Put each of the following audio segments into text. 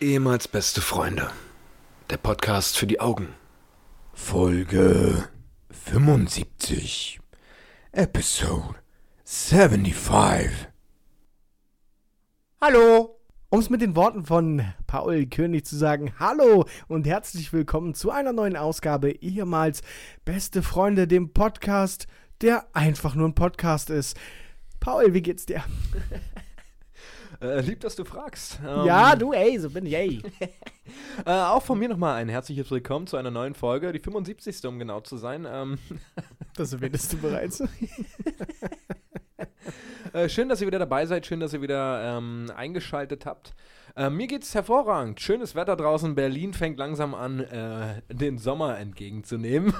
Ehemals beste Freunde. Der Podcast für die Augen. Folge 75. Episode 75. Hallo! Um es mit den Worten von Paul König zu sagen, hallo und herzlich willkommen zu einer neuen Ausgabe ehemals Beste Freunde, dem Podcast, der einfach nur ein Podcast ist. Paul, wie geht's dir? Äh, lieb, dass du fragst. ja, Ähm, du, ey, so bin ich, ey. Äh, auch von mir nochmal ein herzliches Willkommen zu einer neuen Folge, die 75. um genau zu sein. Ähm, Das erwähntest du bereits. äh, schön, dass ihr wieder dabei seid, schön, dass ihr wieder ähm, eingeschaltet habt. Äh, mir geht's hervorragend. Schönes Wetter draußen. Berlin fängt langsam an, äh, den Sommer entgegenzunehmen.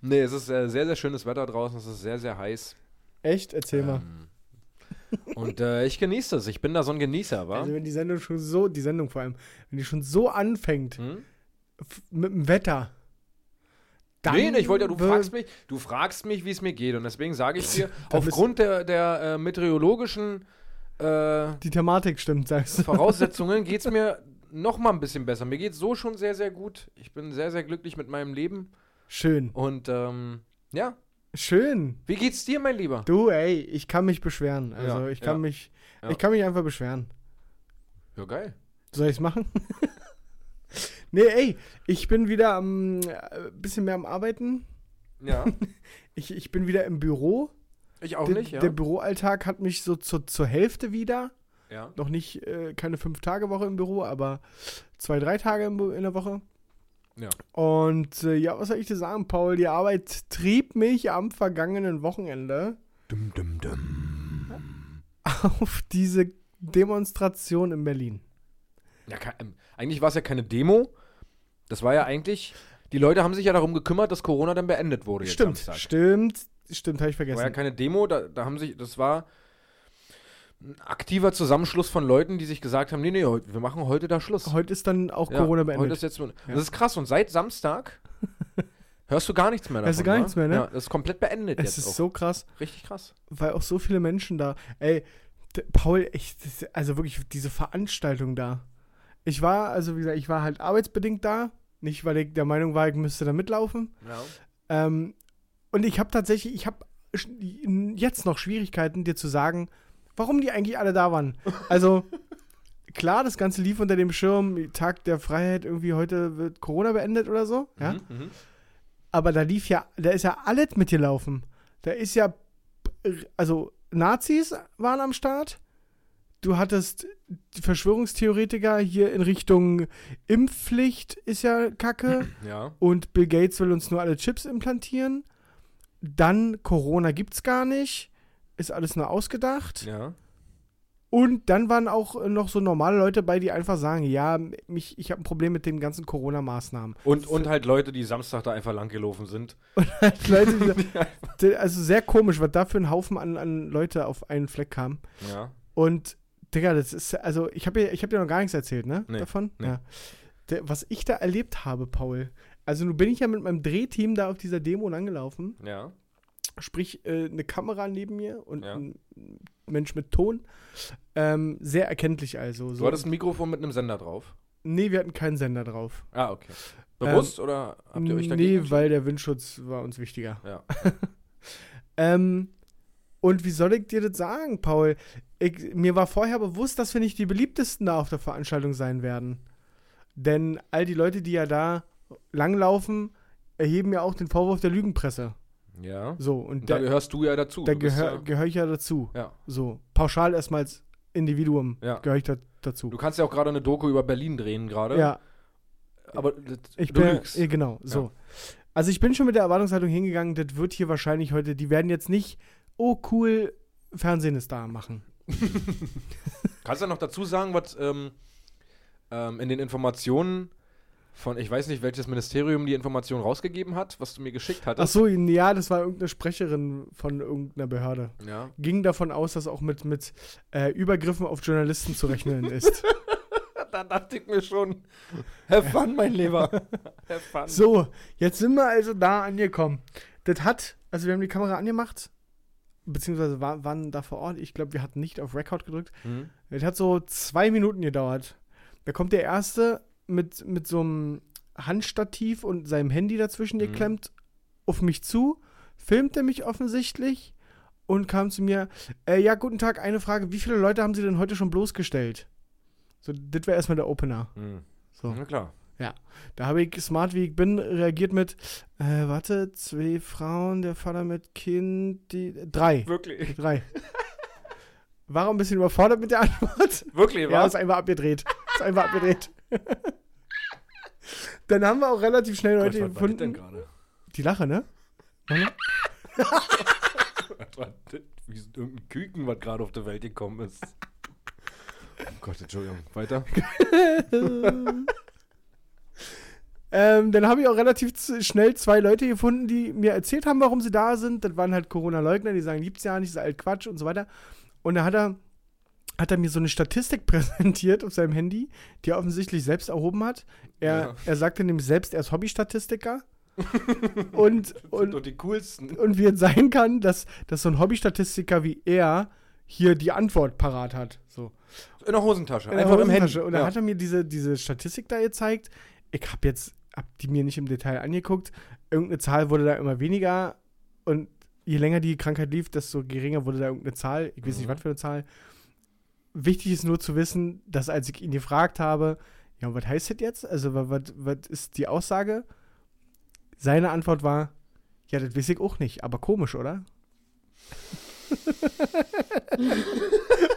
nee, es ist äh, sehr, sehr schönes Wetter draußen. Es ist sehr, sehr heiß. Echt? Erzähl mal. Ähm, und äh, ich genieße das. Ich bin da so ein Genießer, wa? Also wenn die Sendung schon so, die Sendung vor allem, wenn die schon so anfängt Hm? mit dem Wetter. dann nee, nee, ich wollte ja, du fragst mich, du fragst mich, wie es mir geht. Und deswegen sage ich dir, aufgrund der, der äh, meteorologischen äh, Die Thematik stimmt, sagst du. Voraussetzungen geht es mir noch mal ein bisschen besser. Mir geht es so schon sehr, sehr gut. Ich bin sehr, sehr glücklich mit meinem Leben. Schön. Und ähm, ja, Schön. wie geht's dir, mein Lieber? Du, ey, ich kann mich beschweren. Also Ja, ich kann ja, mich, ja. ich kann mich einfach beschweren. Ja, geil. Soll ich's machen? nee, ey, ich bin wieder am äh, bisschen mehr am Arbeiten. Ja, Ich, ich bin wieder im Büro. ich auch der, nicht, ja. der Büroalltag hat mich so zur, zur Hälfte wieder. ja. Noch nicht äh, keine Fünf-Tage-Woche im Büro, aber zwei, drei Tage in der Woche. Ja. Und äh, ja, was soll ich dir sagen, Paul? Die Arbeit trieb mich am vergangenen Wochenende Dum, dum, dum. auf diese Demonstration in Berlin. ja ähm, eigentlich war es ja keine Demo. Das war ja eigentlich, die Leute haben sich ja darum gekümmert, dass Corona dann beendet wurde Stimmt, stimmt, stimmt, habe ich vergessen. war ja keine Demo, da, da haben sich, das war ein aktiver Zusammenschluss von Leuten, die sich gesagt haben, nee, nee, heute- wir machen heute da Schluss. Heute ist dann auch Ja, Corona Heute beendet. ist jetzt, Das ist krass und seit Samstag hörst du gar nichts mehr davon. Hörst du gar wa? nichts mehr, ne? Ja, das ist komplett beendet es jetzt ist auch. so krass, Richtig krass. weil auch so viele Menschen da. Ey, Paul, ich, also wirklich diese Veranstaltung da. Ich war, also wie gesagt, ich war halt arbeitsbedingt da. Nicht, weil ich der Meinung war, ich müsste da mitlaufen. Ja. Ähm, und ich habe tatsächlich, ich habe jetzt noch Schwierigkeiten, dir zu sagen, warum die eigentlich alle da waren. Also, klar, das Ganze lief unter dem Schirm, Tag der Freiheit, irgendwie heute wird Corona beendet oder so. Ja. Mhm, mhm. Aber da lief ja, da ist ja alles mitgelaufen. Da ist ja, also Nazis waren am Start. Du hattest Verschwörungstheoretiker hier in Richtung Impfpflicht ist ja Kacke. ja. Und Bill Gates will uns nur alle Chips implantieren. Dann Corona gibt's gar nicht. Ist alles nur ausgedacht. Ja. Und dann waren auch noch so normale Leute bei, die einfach sagen, ja, mich, ich habe ein Problem mit den ganzen Corona-Maßnahmen. Und, und halt Leute, die Samstag da einfach langgelaufen sind. Leute, die, die, also sehr komisch, was da für ein Haufen an, an Leute auf einen Fleck kam. Ja. Und, Digga, das ist, also ich habe ich hab dir noch gar nichts erzählt, ne? Nee, Davon? nee. Ja. Der, was ich da erlebt habe, Paul. Also nun bin ich ja mit meinem Drehteam da auf dieser Demo langgelaufen. Ja. Sprich, äh, eine Kamera neben mir und Ja. ein Mensch mit Ton. Ähm, sehr erkenntlich also. Du hattest ein Mikrofon mit einem Sender drauf. nee, wir hatten keinen Sender drauf. Ah, okay. Bewusst oder habt ihr euch dagegen Nee, weil der Windschutz war uns wichtiger. Ja. Ähm, und wie soll ich dir das sagen, Paul? Ich, mir war vorher bewusst, dass wir nicht die beliebtesten da auf der Veranstaltung sein werden. Denn all die Leute, die ja da langlaufen, erheben ja auch den Vorwurf der Lügenpresse. Ja. So, und Und da da, gehörst du ja dazu. da gehöre ja, gehör ich ja dazu. ja. So, pauschal erstmal als Individuum Ja. gehöre ich da, dazu. Du kannst ja auch gerade eine Doku über Berlin drehen gerade. ja, Aber ich du bin, lügst. genau, so. Also ich bin schon mit der Erwartungshaltung hingegangen, das wird hier wahrscheinlich heute, die werden jetzt nicht, oh cool, Fernsehen ist da machen. Kannst du noch dazu sagen, was ähm, ähm, in den Informationen von, ich weiß nicht, welches Ministerium die Information rausgegeben hat, was du mir geschickt Ach hattest? so, ja, das war irgendeine Sprecherin von irgendeiner Behörde. Ja. Ging davon aus, dass auch mit, mit äh, Übergriffen auf Journalisten zu rechnen ist. Da dachte ich mir schon, have fun, mein Lieber. have fun. so, jetzt sind wir also da angekommen. Das hat, also wir haben die Kamera angemacht, beziehungsweise war, waren da vor Ort. Ich glaube, wir hatten nicht auf Record gedrückt. Mhm. Es hat so zwei Minuten gedauert. Da kommt der Erste mit, mit so einem Handstativ und seinem Handy dazwischen Mhm. geklemmt auf mich zu, filmte mich offensichtlich und kam zu mir, äh, ja, guten Tag, eine Frage, wie viele Leute haben Sie denn heute schon bloßgestellt? So, das war erstmal der Opener. Mhm. So. Na klar. Da habe ich, smart wie ich bin, reagiert mit, äh, warte, zwei Frauen, der Vater mit Kind, die, drei. Wirklich. Drei. War auch ein bisschen überfordert mit der Antwort. Wirklich, Ja, was? ist einfach abgedreht. Einfach abgedreht. Dann haben wir auch relativ schnell Leute Gott, was war das denn gefunden. gerade? Die Lache, ne? Wie irgendein Küken, was gerade auf der Welt gekommen ist. Oh Gott, Entschuldigung. Weiter? Ähm, dann habe ich auch relativ schnell zwei Leute gefunden, die mir erzählt haben, warum sie da sind. Das waren halt Corona-Leugner, die sagen, gibt's ja nicht, ist alt Quatsch und so weiter. Und da hat er, hat er mir so eine Statistik präsentiert auf seinem Handy, die er offensichtlich selbst erhoben hat. Er, Ja. er sagte nämlich selbst, er ist Hobbystatistiker. und, Und, die coolsten. und wie es sein kann, dass, dass so ein Hobbystatistiker wie er hier die Antwort parat hat. So. In der Hosentasche. In der Einfach im Handy. Hosentasche. Und dann Ja. hat er mir diese, diese Statistik da gezeigt. Ich habe jetzt, hab die mir nicht im Detail angeguckt. Irgendeine Zahl wurde da immer weniger. Und je länger die Krankheit lief, desto geringer wurde da irgendeine Zahl. Ich weiß nicht, Mhm. was für eine Zahl. Wichtig ist nur zu wissen, dass als ich ihn gefragt habe, ja, was heißt das jetzt? Also, wa- was, was ist die Aussage? Seine Antwort war, ja, das weiß ich auch nicht, aber komisch, oder?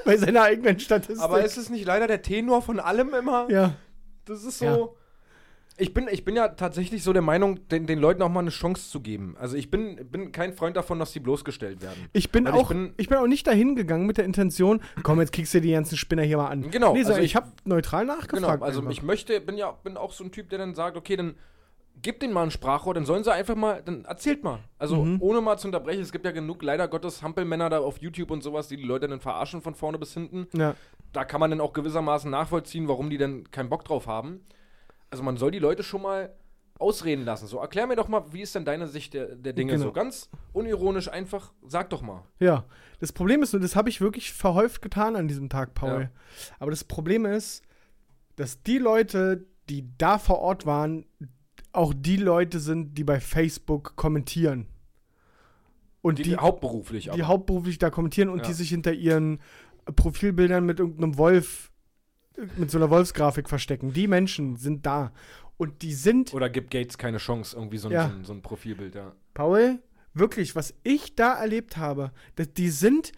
Bei seiner eigenen Statistik. Aber ist es nicht leider der Tenor von allem immer? ja. Das ist so. Ja. Ich bin, ich bin ja tatsächlich so der Meinung, den, den Leuten auch mal eine Chance zu geben. Also ich bin, bin kein Freund davon, dass die bloßgestellt werden. Ich bin Weil ich auch, ich bin, bin- auch nicht dahin gegangen mit der Intention, komm, jetzt kriegst du die ganzen Spinner hier mal an. Genau, Nee, so, also ich ich- habe neutral Genau, nachgefragt. also einfach. ich möchte, bin ja bin auch so ein Typ, der dann sagt, okay, dann gib denen mal ein Sprachrohr, dann sollen sie einfach mal, dann erzählt mal. Also Mhm. ohne mal zu unterbrechen, es gibt ja genug, leider Gottes, Hampelmänner da auf YouTube und sowas, die die Leute dann verarschen von vorne bis hinten. ja. Da kann man dann auch gewissermaßen nachvollziehen, warum die dann keinen Bock drauf haben. Also man soll die Leute schon mal ausreden lassen. So, erklär mir doch mal, wie ist denn deine Sicht der, der Dinge Genau. so? Ganz unironisch einfach, sag doch mal. ja. Das Problem ist nur, das habe ich wirklich verhäuft getan an diesem Tag, Paul. Ja. Aber das Problem ist, dass die Leute, die da vor Ort waren, auch die Leute sind, die bei Facebook kommentieren. Und Die, die, hauptberuflich die aber. hauptberuflich da kommentieren und Ja. die sich hinter ihren Profilbildern mit irgendeinem Wolf, mit so einer Wolfsgrafik verstecken. Die Menschen sind da. Und die sind, Oder gibt Gates keine Chance, irgendwie so ein, Ja. so ein, so ein Profilbild, ja. Paul, wirklich, was ich da erlebt habe, die sind,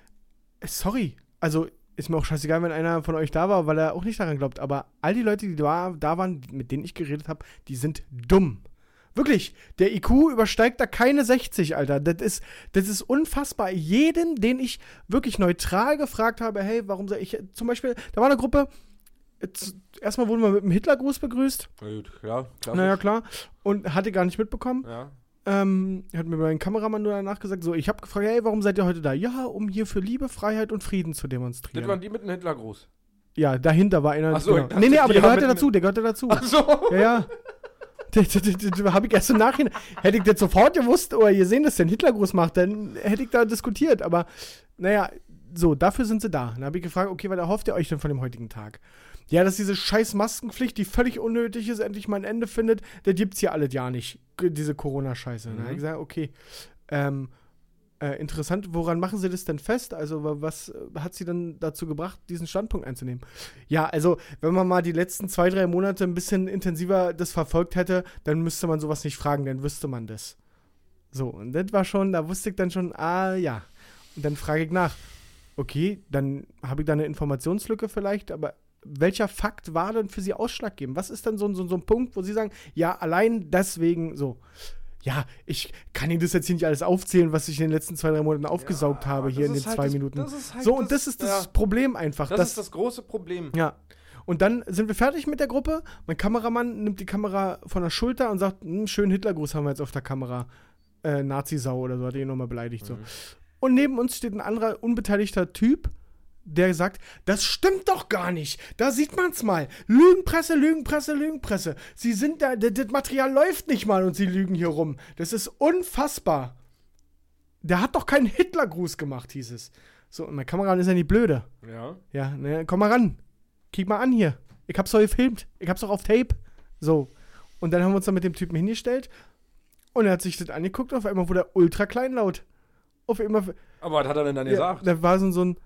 sorry, also ist mir auch scheißegal, wenn einer von euch da war, weil er auch nicht daran glaubt, aber all die Leute, die da, da waren, mit denen ich geredet habe, die sind dumm. Wirklich, der IQ übersteigt da keine 60, Alter. Das ist, das ist unfassbar. Jeden, den ich wirklich neutral gefragt habe, hey, warum soll ich, zum Beispiel, da war eine Gruppe, jetzt, erstmal wurden wir mit einem Hitlergruß begrüßt, Na gut, klar. naja, klar, und hatte gar nicht mitbekommen. Ja. Ähm, hat mir mein Kameramann nur danach gesagt, so, ich habe gefragt, hey, warum seid ihr heute da? Ja, um hier für Liebe, Freiheit und Frieden zu Das demonstrieren. waren die mit dem Hitlergruß. ja, dahinter war einer. Ach so, genau. nee, nee, aber der gehörte dazu, der gehörte dazu. Ach so. Ja, ja. Habe ich erst im Nachhinein. Hätte ich das sofort gewusst oder gesehen, dass der einen Hitlergruß macht, dann hätte ich da diskutiert. Aber naja, so, dafür sind sie da. Dann habe ich gefragt, okay, was erhofft ihr euch denn von dem heutigen Tag? Ja, dass diese scheiß Maskenpflicht, die völlig unnötig ist, endlich mal ein Ende findet, das gibt's hier alles ja nicht. Diese Corona-Scheiße. Dann habe ich Mhm. gesagt, okay, ähm, äh, interessant, woran machen Sie das denn fest? Also, wa- was äh, hat Sie denn dazu gebracht, diesen Standpunkt einzunehmen? Ja, also, wenn man mal die letzten zwei, drei Monate ein bisschen intensiver das verfolgt hätte, dann müsste man sowas nicht fragen, dann wüsste man das. So, und das war schon, da wusste ich dann schon, ah, ja. Und dann frage ich nach, okay, dann habe ich da eine Informationslücke vielleicht, aber welcher Fakt war denn für Sie ausschlaggebend? Was ist denn so, ein- so, so ein Punkt, wo Sie sagen, ja, allein deswegen so? Ja, ich kann Ihnen das jetzt hier nicht alles aufzählen, was ich in den letzten zwei, drei Monaten aufgesaugt Ja, habe, das hier in den halt zwei das- Minuten. das halt so, und das ist das ja, Problem einfach. Das dass- ist das große Problem. ja. Und dann sind wir fertig mit der Gruppe. Mein Kameramann nimmt die Kamera von der Schulter und sagt, "Hm, schönen Hitlergruß haben wir jetzt auf der Kamera. Äh, Nazi-Sau oder so, hat er ihn nochmal beleidigt. So. Mhm. Und neben uns steht ein anderer unbeteiligter Typ, der sagt, das stimmt doch gar nicht. Da sieht man's mal. Lügenpresse, Lügenpresse, Lügenpresse. Sie sind da, das, Material läuft nicht mal und sie lügen hier rum. Das ist unfassbar. der hat doch keinen Hitlergruß gemacht, hieß es. So, und mein Kameramann ist ja nicht blöde. Ja. Ja, ne, komm mal ran. Kick mal an hier. Ich hab's doch gefilmt. Ich hab's doch auf Tape. So. Und dann haben wir uns dann mit dem Typen hingestellt. Und er hat sich das angeguckt. Und auf einmal wurde er ultra kleinlaut. Auf einmal. Aber was hat er denn dann Ja, gesagt? da war so ein.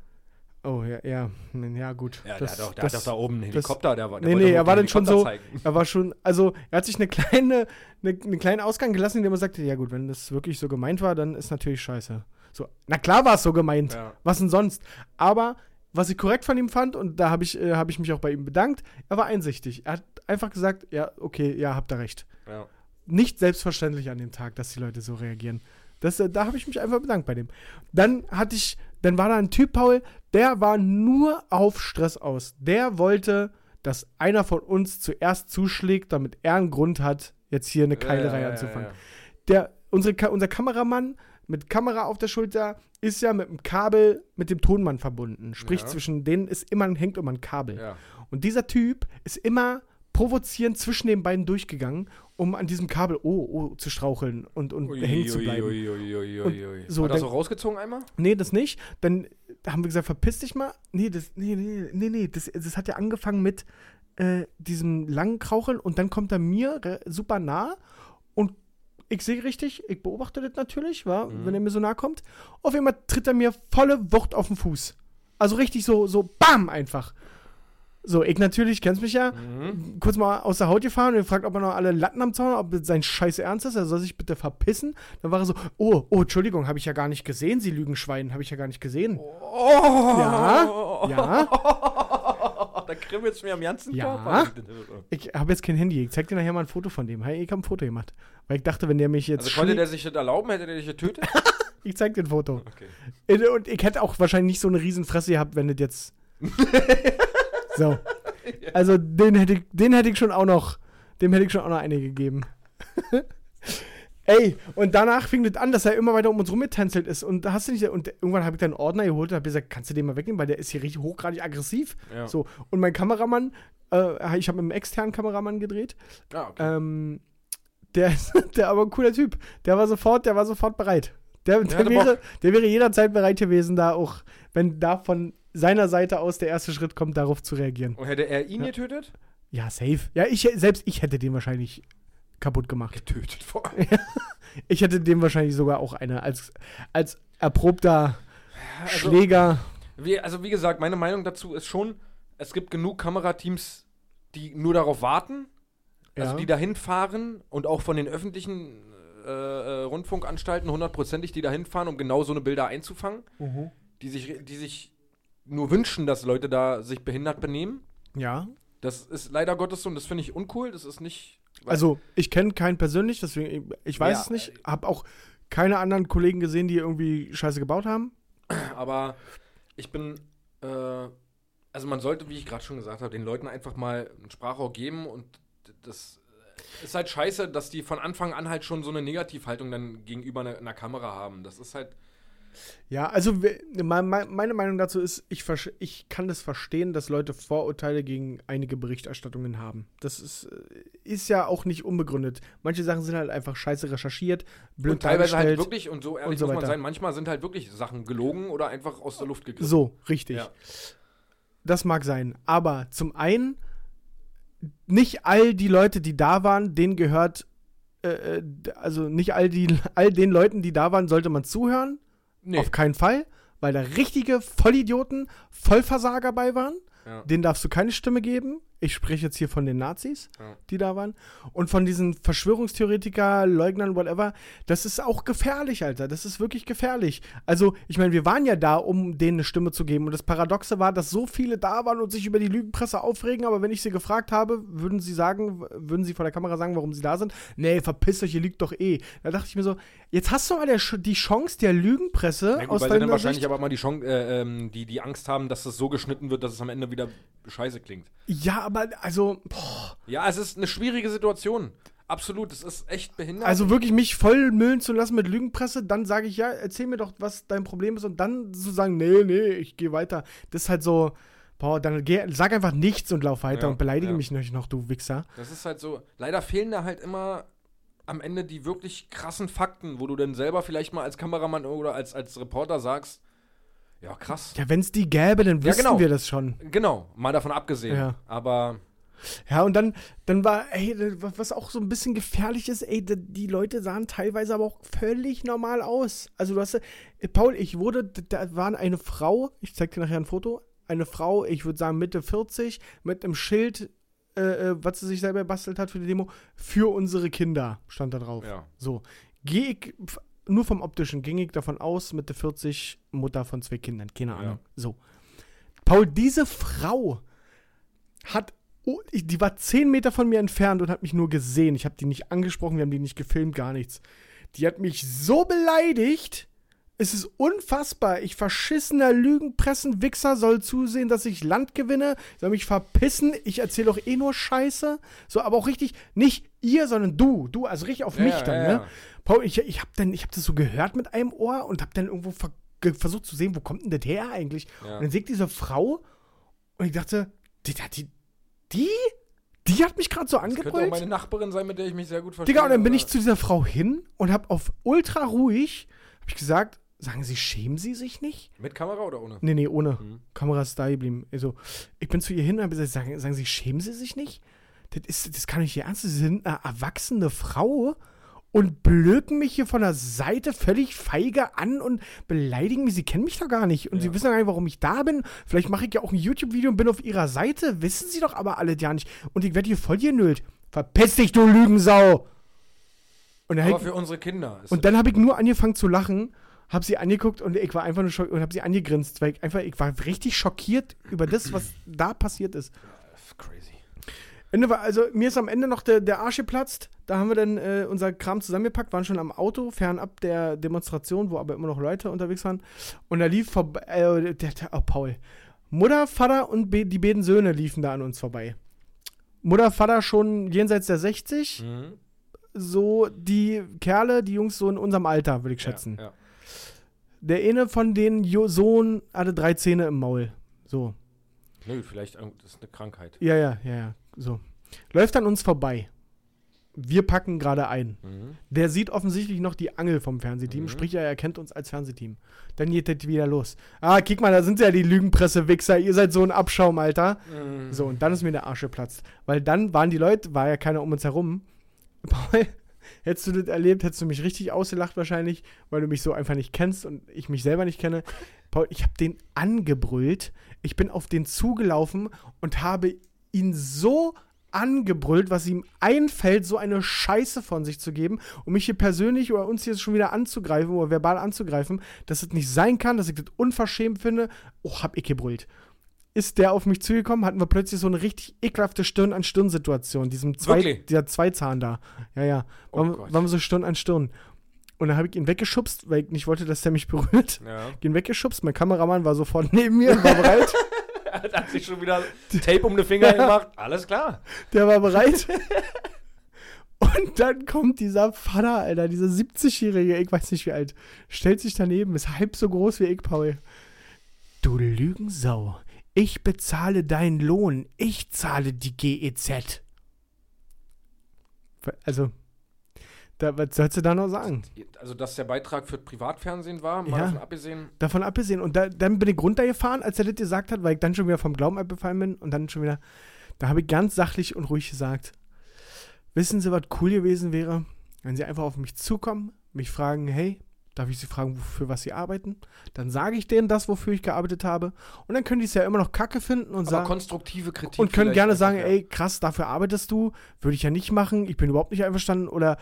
Oh, ja, ja. Ja, gut. Ja, Das- der, hat doch, der das- hat doch da oben einen das- Helikopter, der war der Nee, nee, er war dann schon so- zeigen. Er war schon, also er hat sich eine kleine, eine, einen kleinen Ausgang gelassen, indem er sagte, ja gut, wenn das wirklich so gemeint war, dann ist natürlich scheiße. So, na klar war es so gemeint. Ja. Was denn sonst? Aber was ich korrekt von ihm fand, und da habe ich, äh, hab ich mich auch bei ihm bedankt, er war einsichtig. Er hat einfach gesagt, ja, okay, ja, habt ihr recht. Ja. Nicht selbstverständlich an dem Tag, dass die Leute so reagieren. Das, äh, da habe ich mich einfach bedankt bei dem. Dann hatte ich, dann war da ein Typ, Paul, der war nur auf Stress aus. Der wollte, dass einer von uns zuerst zuschlägt, damit er einen Grund hat, jetzt hier eine Keilerei Ja, anzufangen ja, ja. der, unsere, unser Kameramann mit Kamera auf der Schulter ist ja mit dem Kabel mit dem Tonmann verbunden. Sprich, zwischen denen ist immer, hängt immer ein Kabel. Und dieser Typ ist immer provozierend zwischen den beiden durchgegangen, um an diesem Kabel oh, oh zu straucheln und, und Ui, hängen zu bleiben. ui, ui, Und so, er dann- so rausgezogen einmal? Nee, das nicht. Dann haben wir gesagt, verpiss dich mal. Nee, das, nee, nee, nee, nee. Das, das hat ja angefangen mit äh, diesem langen Kraucheln und dann kommt er mir super nah und ich sehe richtig, ich beobachte das natürlich, wa, Mhm. wenn er mir so nah kommt. Auf einmal tritt er mir volle Wucht auf den Fuß. Also richtig so, so BAM einfach. So, ich natürlich, kennst mich ja, Mhm. kurz mal aus der Haut gefahren und gefragt, ob er noch alle Latten am Zaun hat, ob das sein Scheiß ernst ist. Er soll sich bitte verpissen. Dann war er so, oh, oh, Entschuldigung, habe ich ja gar nicht gesehen, Sie Lügenschwein, habe ich ja gar nicht gesehen. Oh! Ja, ja. da kribbelt es mir am ganzen Ja. Körper. Ich habe jetzt kein Handy. Ich zeig dir nachher mal ein Foto von dem. Hey, ich habe ein Foto gemacht. Weil ich dachte, wenn der mich jetzt Also konnte der sich das erlauben? Hätte der dich getötet? ich zeig dir ein Foto. Okay. Äh, Und ich hätte auch wahrscheinlich nicht so eine riesen Fresse gehabt, wenn das jetzt. so. Also den hätte ich, den hätte ich schon auch noch, dem hätte ich schon auch noch eine gegeben. Ey, und danach fing das an, dass er immer weiter um uns rumgetänzelt ist. Und da hast du nicht, und irgendwann habe ich dann einen Ordner geholt und habe gesagt, kannst du den mal wegnehmen, weil der ist hier richtig hochgradig aggressiv. Ja. So, und mein Kameramann, äh, ich habe mit einem externen Kameramann gedreht, Ah, okay. ähm, der ist der aber ein cooler Typ. Der war sofort, der war sofort bereit. Der, der, hatte wäre, Bock. der wäre jederzeit bereit gewesen, da auch, wenn da von seiner Seite aus der erste Schritt kommt, darauf zu reagieren. Und hätte er ihn Ja. getötet? Ja, safe. Ja, ich, selbst ich hätte den wahrscheinlich kaputt gemacht. Getötet vor allem. Ich hätte dem wahrscheinlich sogar auch eine als, als erprobter Also, Schläger. wie, also wie gesagt, meine Meinung dazu ist schon, es gibt genug Kamerateams, die nur darauf warten, also Ja. die dahin fahren und auch von den öffentlichen äh, äh, Rundfunkanstalten hundertprozentig, die dahin fahren, um genau so eine Bilder einzufangen, die sich, die sich nur wünschen, dass Leute da sich behindert benehmen. Ja. Das ist leider Gottes so und das finde ich uncool. Das ist nicht. Also, ich kenne keinen persönlich, deswegen, ich weiß Ja, es nicht. Hab auch keine anderen Kollegen gesehen, die irgendwie Scheiße gebaut haben. Aber ich bin, äh, also man sollte, wie ich gerade schon gesagt habe, den Leuten einfach mal ein Sprachrohr geben und das ist halt scheiße, dass die von Anfang an halt schon so eine Negativhaltung dann gegenüber einer, einer Kamera haben. Das ist halt, Ja, also meine Meinung dazu ist, ich, ich kann das verstehen, dass Leute Vorurteile gegen einige Berichterstattungen haben. Das ist, äh, ist ja auch nicht unbegründet. Manche Sachen sind halt einfach scheiße recherchiert, blöd und teilweise halt wirklich, und so ehrlich so muss man weiter. sein, manchmal sind halt wirklich Sachen gelogen oder einfach aus der Luft gegriffen. So, richtig. Ja. Das mag sein. Aber zum einen, nicht all die Leute, die da waren, denen gehört, äh, äh, also nicht all, die, all den Leuten, die da waren, sollte man zuhören. Nee. Auf keinen Fall, weil da richtige Vollidioten, Vollversager bei waren. Ja. Denen darfst du keine Stimme geben. Ich spreche jetzt hier von den Nazis, Ja. die da waren. Und von diesen Verschwörungstheoretiker, Leugnern, whatever. Das ist auch gefährlich, Alter. Das ist wirklich gefährlich. Also, ich meine, wir waren ja da, um denen eine Stimme zu geben. Und das Paradoxe war, dass so viele da waren und sich über die Lügenpresse aufregen. Aber wenn ich sie gefragt habe, würden sie sagen, würden sie vor der Kamera sagen, warum sie da sind? Nee, verpisst euch, ihr lügt doch eh. Da dachte ich mir so, jetzt hast du mal der, die Chance der Lügenpresse Na gut, aus weil sie dann wahrscheinlich Sicht. aber mal die Chance, äh, ähm, die, die Angst haben, dass es so geschnitten wird, dass es am Ende wieder scheiße klingt. Ja, aber also, boah, Ja, es ist eine schwierige Situation. Absolut, es ist echt behindert. also wirklich mich voll müllen zu lassen mit Lügenpresse, dann sage ich, ja, erzähl mir doch, was dein Problem ist und dann zu sagen, nee, nee, ich gehe weiter. Das ist halt so, boah, dann geh, sag einfach nichts und lauf weiter Ja, und beleidige ja. mich nicht noch, du Wichser. Das ist halt so, leider fehlen da halt immer am Ende die wirklich krassen Fakten, wo du dann selber vielleicht mal als Kameramann oder als, als Reporter sagst, ja, krass. Ja, wenn es die gäbe, dann Ja, wüssten genau. wir das schon. Genau, mal davon abgesehen. Ja. Aber Ja, und dann, dann war, ey, was auch so ein bisschen gefährlich ist, ey, die- Leute sahen teilweise aber auch völlig normal aus. Also du hast, äh, Paul, ich wurde, da war eine Frau, ich zeig dir nachher ein Foto, eine Frau, ich würde sagen Mitte 40, mit einem Schild, äh, äh, was sie sich selber bastelt hat für die Demo, für unsere Kinder, stand da drauf. ja. So, gehe ich, nur vom Optischen ging ich davon aus, Mitte 40, Mutter von zwei Kindern, keine Ja. Ahnung. So. Paul, diese Frau hat, oh, ich- die war 10 Meter von mir entfernt und hat mich nur gesehen. Ich habe die nicht angesprochen, wir haben die nicht gefilmt, gar nichts. Die hat mich so beleidigt. Es ist unfassbar. Ich verschissener Lügenpressen-Wichser soll zusehen, dass ich Land gewinne, soll mich verpissen. Ich erzähle doch eh nur Scheiße. So, aber auch richtig, nicht ihr, sondern du. Du, also richtig auf Ja, mich ja, dann, ja, ne? Paul, ich, ich habe habe das so gehört mit einem Ohr und habe dann irgendwo ver versucht zu sehen, wo kommt denn das her eigentlich? Ja. Und dann sehe ich diese Frau und ich dachte, die, die, die, die hat mich gerade so Das könnte auch angebrüllt. meine Nachbarin sein, mit der ich mich sehr gut verstehe. Digga, und dann bin ich zu dieser Frau hin und habe auf ultra ruhig, habe ich gesagt, sagen Sie, schämen Sie sich nicht? Mit Kamera oder ohne? Nee, nee, ohne. Mhm. Kamera ist da geblieben. Also, ich bin zu ihr hin und habe gesagt, sagen, sagen Sie, schämen Sie sich nicht? Das, ist, das kann ich nicht ernst. Sie sind eine erwachsene Frau und blöken mich hier von der Seite völlig feige an und beleidigen mich. Sie kennen mich doch gar nicht. Und Sie Ja. wissen gar nicht, warum ich da bin. Vielleicht mache ich ja auch ein YouTube-Video und bin auf Ihrer Seite. Wissen Sie doch aber alle ja nicht. Und ich werde hier voll genüllt. Verpiss dich, du Lügensau! Und dann, Aber ich- für unsere Kinder. Ist und dann habe ich nur angefangen zu lachen, habe sie angeguckt und ich war einfach nur schock und habe sie angegrinst, weil ich einfach, ich war richtig schockiert über das, was da passiert ist. das crazy. Ende war, also mir ist am Ende noch der, der Arsch geplatzt. Da haben wir dann äh, unser Kram zusammengepackt, waren schon am Auto, fernab der Demonstration, wo aber immer noch Leute unterwegs waren. Und da lief vorbei, äh, der, der, oh Paul, Mutter, Vater und be die beiden Söhne liefen da an uns vorbei. Mutter, Vater schon jenseits der 60, Mhm. so die Kerle, die Jungs so in unserem Alter, würde ich schätzen. Ja, ja. Der eine von den jo Sohn hatte drei Zähne im Maul. So. Nö, vielleicht, das ist eine Krankheit. Ja, ja, ja, ja. So. Läuft an uns vorbei. Wir packen gerade ein. Mhm. Der sieht offensichtlich noch die Angel vom Fernsehteam, Mhm. sprich, er erkennt uns als Fernsehteam. Dann geht das wieder los. Ah, guck mal, da sind ja die Lügenpresse-Wichser. Ihr seid so ein Abschaum, Alter. Mhm. So, und dann ist mir der Arsch geplatzt. Weil dann waren die Leute, war ja keiner um uns herum. Paul, hättest du das erlebt, hättest du mich richtig ausgelacht wahrscheinlich, weil du mich so einfach nicht kennst und ich mich selber nicht kenne. Paul, ich habe den angebrüllt. Ich bin auf den zugelaufen und habe ihn so angebrüllt, was ihm einfällt, so eine Scheiße von sich zu geben, um mich hier persönlich oder uns hier schon wieder anzugreifen oder verbal anzugreifen, dass es nicht sein kann, dass ich das unverschämt finde. Oh, hab ich gebrüllt ist der auf mich zugekommen, hatten wir plötzlich so eine richtig ekelhafte Stirn-an-Stirn-Situation. Diesem zwei, Wirklich? dieser Zweizahn da. Ja, ja. Oh Waren, Gott. waren wir so Stirn an Stirn. Und dann habe ich ihn weggeschubst, weil ich nicht wollte, dass der mich berührt. Ja. Ihn weggeschubst. Mein Kameramann war sofort neben mir und war bereit. hat sich schon wieder Tape um die Finger gemacht. Alles klar. Der war bereit. Und dann kommt dieser Vater, Alter, dieser 70-Jährige, ich weiß nicht wie alt, stellt sich daneben, ist halb so groß wie ich, Paul. Du Lügensau, ich bezahle deinen Lohn, ich zahle die GEZ. Also, da, was sollst du da noch sagen? Also, dass der Beitrag für Privatfernsehen war, mal Ja. davon abgesehen. Davon abgesehen. Und da, dann bin ich runtergefahren, als er das gesagt hat, weil ich dann schon wieder vom Glauben abgefallen bin und dann schon wieder, da habe ich ganz sachlich und ruhig gesagt, wissen Sie, was cool gewesen wäre, wenn Sie einfach auf mich zukommen, mich fragen, hey, darf ich Sie fragen, für was Sie arbeiten? Dann sage ich denen das, wofür ich gearbeitet habe. Und dann können die es ja immer noch kacke finden und Aber sagen, konstruktive Kritik. und können gerne sagen, ja. ey, krass, dafür arbeitest du, würde ich ja nicht machen, ich bin überhaupt nicht einverstanden oder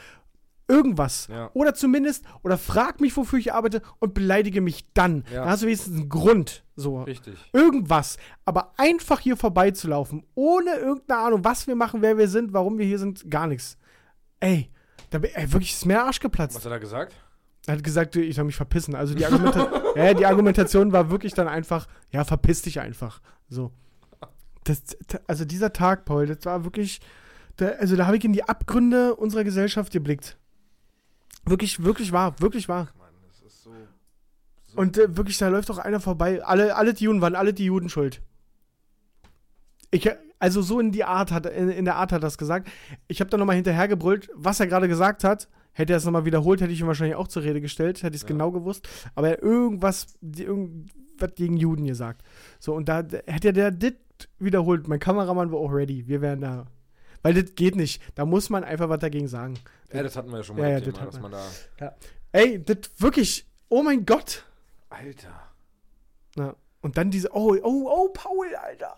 irgendwas. Ja. Oder zumindest, oder frag mich, wofür ich arbeite und beleidige mich dann. Ja. Da hast du wenigstens einen Grund. So. Richtig. Irgendwas. Aber einfach hier vorbeizulaufen, ohne irgendeine Ahnung, was wir machen, wer wir sind, warum wir hier sind, gar nichts. Ey, da bin, ey wirklich ist mir Arsch geplatzt. Was hat er gesagt? Er hat gesagt, ich soll mich verpissen. Also die, Argumenta ja, die Argumentation war wirklich dann einfach, ja, verpiss dich einfach. So. Das, also dieser Tag, Paul, das war wirklich, da, also da habe ich in die Abgründe unserer Gesellschaft geblickt. Wirklich, wirklich wahr, wirklich wahr. Mann, das ist so. so Und äh, wirklich, da läuft doch einer vorbei. Alle, alle die Juden waren alle die Juden schuld. Ich, also so in die Art hat, in, in der Art hat er das gesagt. Ich habe dann nochmal hinterhergebrüllt, was er gerade gesagt hat. Hätte er es nochmal wiederholt, hätte ich ihn wahrscheinlich auch zur Rede gestellt, hätte ich es Ja. genau gewusst. Aber er irgendwas, irgendwas gegen Juden gesagt. So, und da hätte der das wiederholt. Mein Kameramann war auch ready. Wir wären da. Weil das geht nicht. Da muss man einfach was dagegen sagen. Ja, das hatten wir ja schon mal, Ja, ja, das das Thema, hatten dass man da. Ey, das wirklich. Oh mein Gott. Alter. Ja. Und dann diese. Oh, oh, oh, Paul, Alter.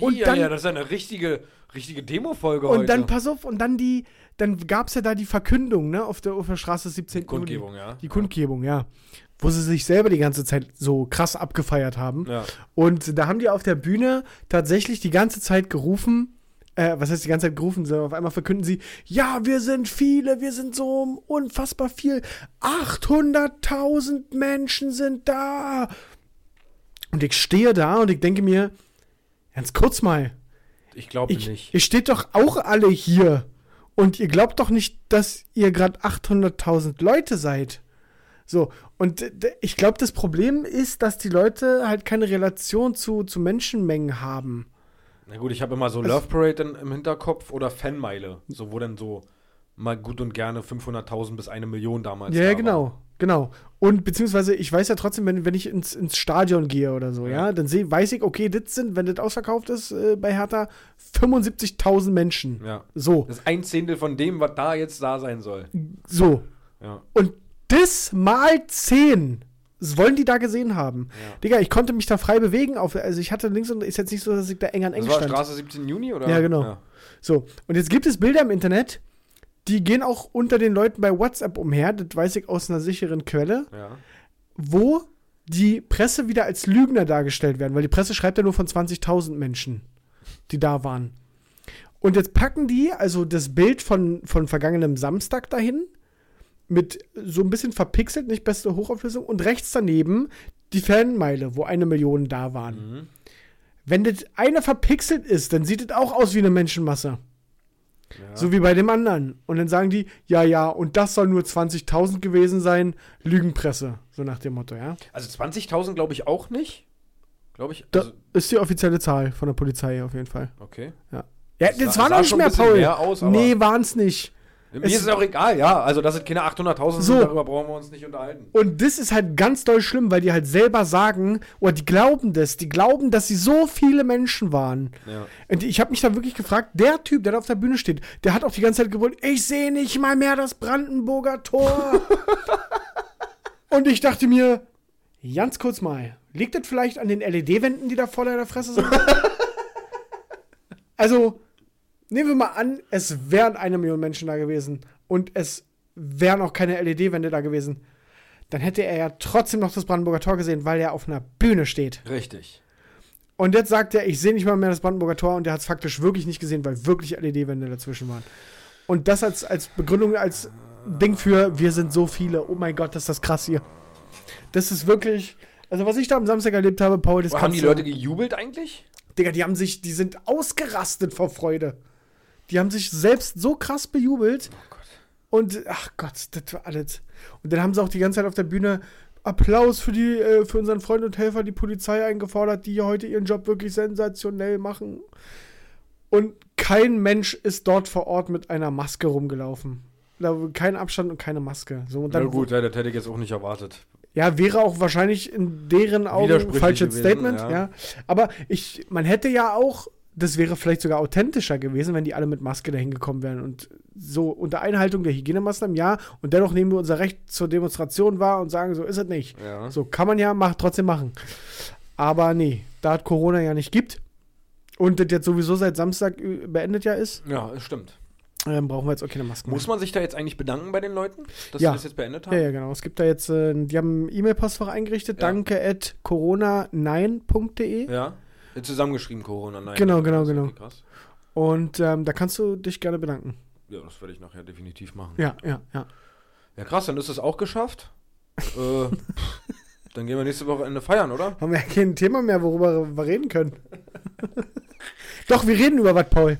Und ja, dann- ja, das ist ja eine richtige, richtige Demo-Folge Und heute. dann, pass auf, und dann die. Dann gab es ja da die Verkündung, ne, auf der, auf der Straße 17. Juli. Kundgebung, ja. Die Kundgebung, ja. Wo sie sich selber die ganze Zeit so krass abgefeiert haben. Ja. Und da haben die auf der Bühne tatsächlich die ganze Zeit gerufen, äh, was heißt die ganze Zeit gerufen, so auf einmal verkünden sie, ja, wir sind viele, wir sind so unfassbar viel, 800.000 Menschen sind da. Und ich stehe da und ich denke mir, ganz kurz mal, Ich glaube ich, nicht. ihr steht doch auch alle hier und ihr glaubt doch nicht, dass ihr gerade 800.000 Leute seid. So, und ich glaube, das Problem ist, dass die Leute halt keine Relation zu, zu Menschenmengen haben. Na gut, ich habe immer so Love Parade in, im Hinterkopf oder Fanmeile. So, wo dann so mal gut und gerne 500.000 bis eine Million damals ja, da genau, genau. Und beziehungsweise, ich weiß ja trotzdem, wenn, wenn ich ins, ins Stadion gehe oder so, ja, Ja. dann seh, weiß ich, okay, das sind, wenn das ausverkauft ist äh, bei Hertha, 75.000 Menschen. Ja. So, Das ist ein Zehntel von dem, was da jetzt da sein soll. so. Ja. Und das mal 10. Das wollen die da gesehen haben. Ja. Digga, ich konnte mich da frei bewegen. Auf, also ich hatte links und ist jetzt nicht so, dass ich da eng an eng Das war stand. Straße 17 Juni, oder? Ja, genau. So, und jetzt gibt es Bilder im Internet, die gehen auch unter den Leuten bei WhatsApp umher, das weiß ich aus einer sicheren Quelle, Ja. wo die Presse wieder als Lügner dargestellt werden, weil die Presse schreibt ja nur von 20.000 Menschen, die da waren. Und jetzt packen die also das Bild von, von vergangenem Samstag dahin, mit so ein bisschen verpixelt, nicht beste Hochauflösung, und rechts daneben die Fanmeile, wo eine Million da waren. Mhm. Wenn das eine verpixelt ist, dann sieht es auch aus wie eine Menschenmasse. ja. So wie bei dem anderen. Und dann sagen die, ja, ja, und das soll nur 20.000 gewesen sein, Lügenpresse. So nach dem Motto, ja. Also 20.000 glaube ich auch nicht. Glaube ich. Also, ist die offizielle Zahl von der Polizei auf jeden Fall. okay. Ja, Das das, sah- war sah noch nicht mehr, Paul. mehr aus, nee, waren es nicht. Mir Es- ist es auch egal, ja. Also, dass es keine 800.000 So. sind, darüber brauchen wir uns nicht unterhalten. Und das ist halt ganz doll schlimm, weil die halt selber sagen, oder die glauben das, die glauben, dass sie so viele Menschen waren. Ja. Und ich habe mich da wirklich gefragt, der Typ, der da auf der Bühne steht, der hat auch die ganze Zeit gebrüllt, ich sehe nicht mal mehr das Brandenburger Tor. Und ich dachte mir, ganz kurz mal, liegt das vielleicht an den LED-Wänden, die da vor deiner Fresse sind? also, nehmen wir mal an, es wären eine Million Menschen da gewesen und es wären auch keine LED-Wände da gewesen. Dann hätte er ja trotzdem noch das Brandenburger Tor gesehen, weil er auf einer Bühne steht. Richtig. Und jetzt sagt er, ich sehe nicht mal mehr das Brandenburger Tor und der hat es faktisch wirklich nicht gesehen, weil wirklich LED-Wände dazwischen waren. Und das als, als Begründung, als Ding für, wir sind so viele. Oh mein Gott, das ist das krass hier. Das ist wirklich, also was ich da am Samstag erlebt habe, Paul, das haben kannst die Leute gejubelt eigentlich? Digga, die haben sich, die sind ausgerastet vor Freude. Die haben sich selbst so krass bejubelt. Oh Gott. Und, ach Gott, das war alles. Und dann haben sie auch die ganze Zeit auf der Bühne Applaus für, die, äh, für unseren Freund und Helfer, die Polizei eingefordert, die heute ihren Job wirklich sensationell machen. Und kein Mensch ist dort vor Ort mit einer Maske rumgelaufen. Kein Abstand und keine Maske. So, und dann, Na gut, ja, das hätte ich jetzt auch nicht erwartet. ja, wäre auch wahrscheinlich in deren Augen ein falsches gewesen, Statement, ja. ja. Aber ich, man hätte ja auch, das wäre vielleicht sogar authentischer gewesen, wenn die alle mit Maske dahin gekommen wären und so unter Einhaltung der Hygienemaßnahmen, ja, und dennoch nehmen wir unser Recht zur Demonstration wahr und sagen, so ist es nicht. Ja. So kann man ja mach, trotzdem machen. Aber nee, da es Corona ja nicht gibt und das jetzt sowieso seit Samstag äh, beendet ja ist, Ja, das stimmt. ähm, brauchen wir jetzt auch keine Masken Muss man sich da jetzt eigentlich bedanken bei den Leuten, dass Ja. sie das jetzt beendet haben? Ja, ja, genau. Es gibt da jetzt, äh, die haben ein E-Mail-Postfach eingerichtet, Ja. danke at corona9.de. Ja. Zusammengeschrieben Corona, nein. Genau, genau, genau. Krass. Und ähm, da kannst du dich gerne bedanken. Ja, das werde ich nachher definitiv machen. Ja, ja, ja. Ja, krass, dann ist es auch geschafft. äh, dann gehen wir nächste Woche Ende feiern, oder? Haben wir ja kein Thema mehr, worüber wir reden können. Doch, wir reden über was, Paul.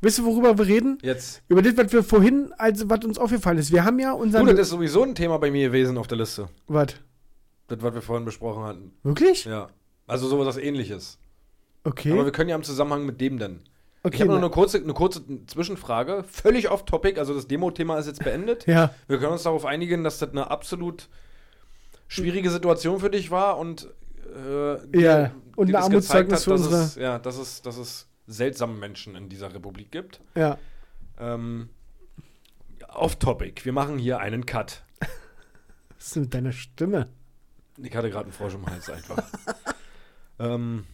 Wisst ihr, worüber wir reden? Jetzt. Über das, was wir vorhin, also was uns aufgefallen ist. Wir haben ja Du, unseren. das ist sowieso ein Thema bei mir gewesen auf der Liste. was? Das, was wir vorhin besprochen hatten. Wirklich? Ja. Also sowas ähnliches. Okay. Aber wir können ja im Zusammenhang mit dem dann. okay. ich habe noch na- eine kurze, eine kurze Zwischenfrage. Völlig off-topic, also das Demo-Thema ist jetzt beendet. ja. Wir können uns darauf einigen, dass das eine absolut schwierige Situation für dich war und äh, Ja, und ein Armutszeugnis hat, für dass unsere- es, ja, dass es, dass es seltsame Menschen in dieser Republik gibt. Ja. Ähm, off-topic. Wir machen hier einen Cut. Was ist denn mit deiner Stimme? Ich hatte gerade einen Frosch im Hals einfach. ähm,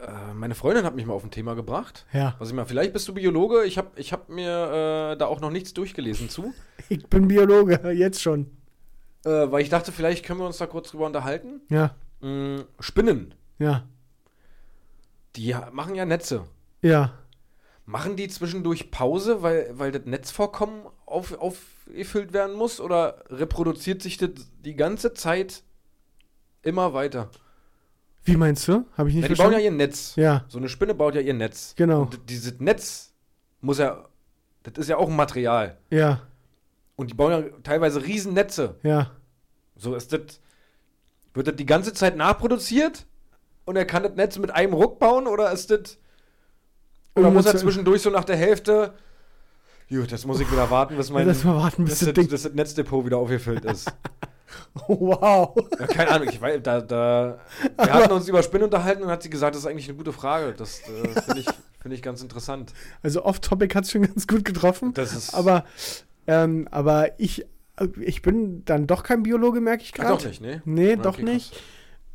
äh, meine Freundin hat mich mal auf ein Thema gebracht. Ja. Was ich mal, vielleicht bist du Biologe. Ich habe ich hab mir äh, da auch noch nichts durchgelesen zu. Ich bin Biologe, jetzt schon. Äh, weil ich dachte, vielleicht können wir uns da kurz drüber unterhalten. Ja. Mm, Spinnen, Ja. die machen ja Netze. Ja. Machen die zwischendurch Pause, weil, weil das Netzvorkommen auf, aufgefüllt werden muss? Oder reproduziert sich das die ganze Zeit immer weiter? Wie meinst du? Habe ich nicht Ja, die bauen ja ihr Netz. Ja, So eine Spinne baut ja ihr Netz. Genau. Und dieses Netz muss ja, das ist ja auch ein Material. ja, Und die bauen ja teilweise Riesennetze. ja. So ist das, wird das die ganze Zeit nachproduziert? Und er kann das Netz mit einem Ruck bauen? Oder ist das, oder muss er zwischendurch so nach der Hälfte, gut, jetzt muss ich wieder warten, bis mein, Lass mal warten, bis das das, das, das Netzdepot wieder aufgefüllt ist. Wow. Ja, keine Ahnung, ich weiß, da, da, wir hatten uns über Spinnen unterhalten und hat sie gesagt, das ist eigentlich eine gute Frage. Das äh, finde ich, find ich ganz interessant. Also off-topic hat es schon ganz gut getroffen. Das ist. Aber, ähm, aber ich, ich bin dann doch kein Biologe, merke ich gerade. doch nicht, ne? Nee, Okay, doch nicht.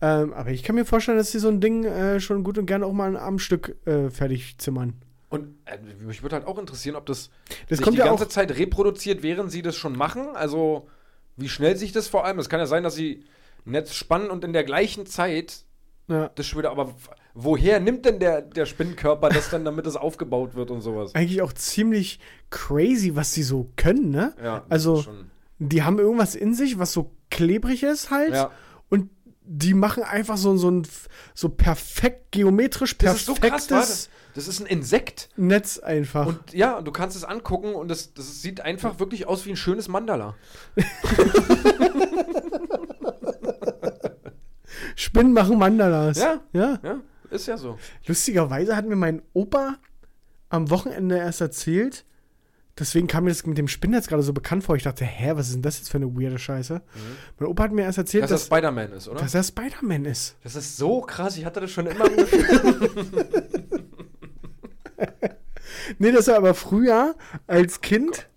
Ähm, aber ich kann mir vorstellen, dass sie so ein Ding äh, schon gut und gerne auch mal am Stück äh, fertig zimmern. Und äh, mich würde halt auch interessieren, ob das, Das sich kommt die ja ganze auch. Zeit reproduziert, während sie das schon machen. Also wie schnell sich das vor allem. Es kann ja sein, dass sie ein Netz spannen und in der gleichen Zeit Ja, das schon wieder. Aber woher nimmt denn der, der Spinnenkörper das dann, damit es aufgebaut wird und sowas? eigentlich auch ziemlich crazy, was sie so können, ne? Ja, Also- Die haben irgendwas in sich, was so klebrig ist halt. ja. Und die machen einfach so, so ein so perfekt, geometrisch Das ist so krass, perfektes Das ist ein Insekt. Netz einfach. Und ja, du kannst es angucken und das, das sieht einfach wirklich aus wie ein schönes Mandala. Spinnen machen Mandalas. Ja. ja. Ja, ist ja so. Lustigerweise hat mir mein Opa am Wochenende erst erzählt, deswegen kam mir das mit dem Spinnen jetzt gerade so bekannt vor. Ich dachte, hä, was ist denn das jetzt für eine weirde Scheiße? Mein Opa hat mir erst erzählt, Dass er dass, Spider-Man ist, oder? dass er Spider-Man ist. Das ist so krass, ich hatte das schon immer im Gefühl. Nee, dass er aber früher als Kind,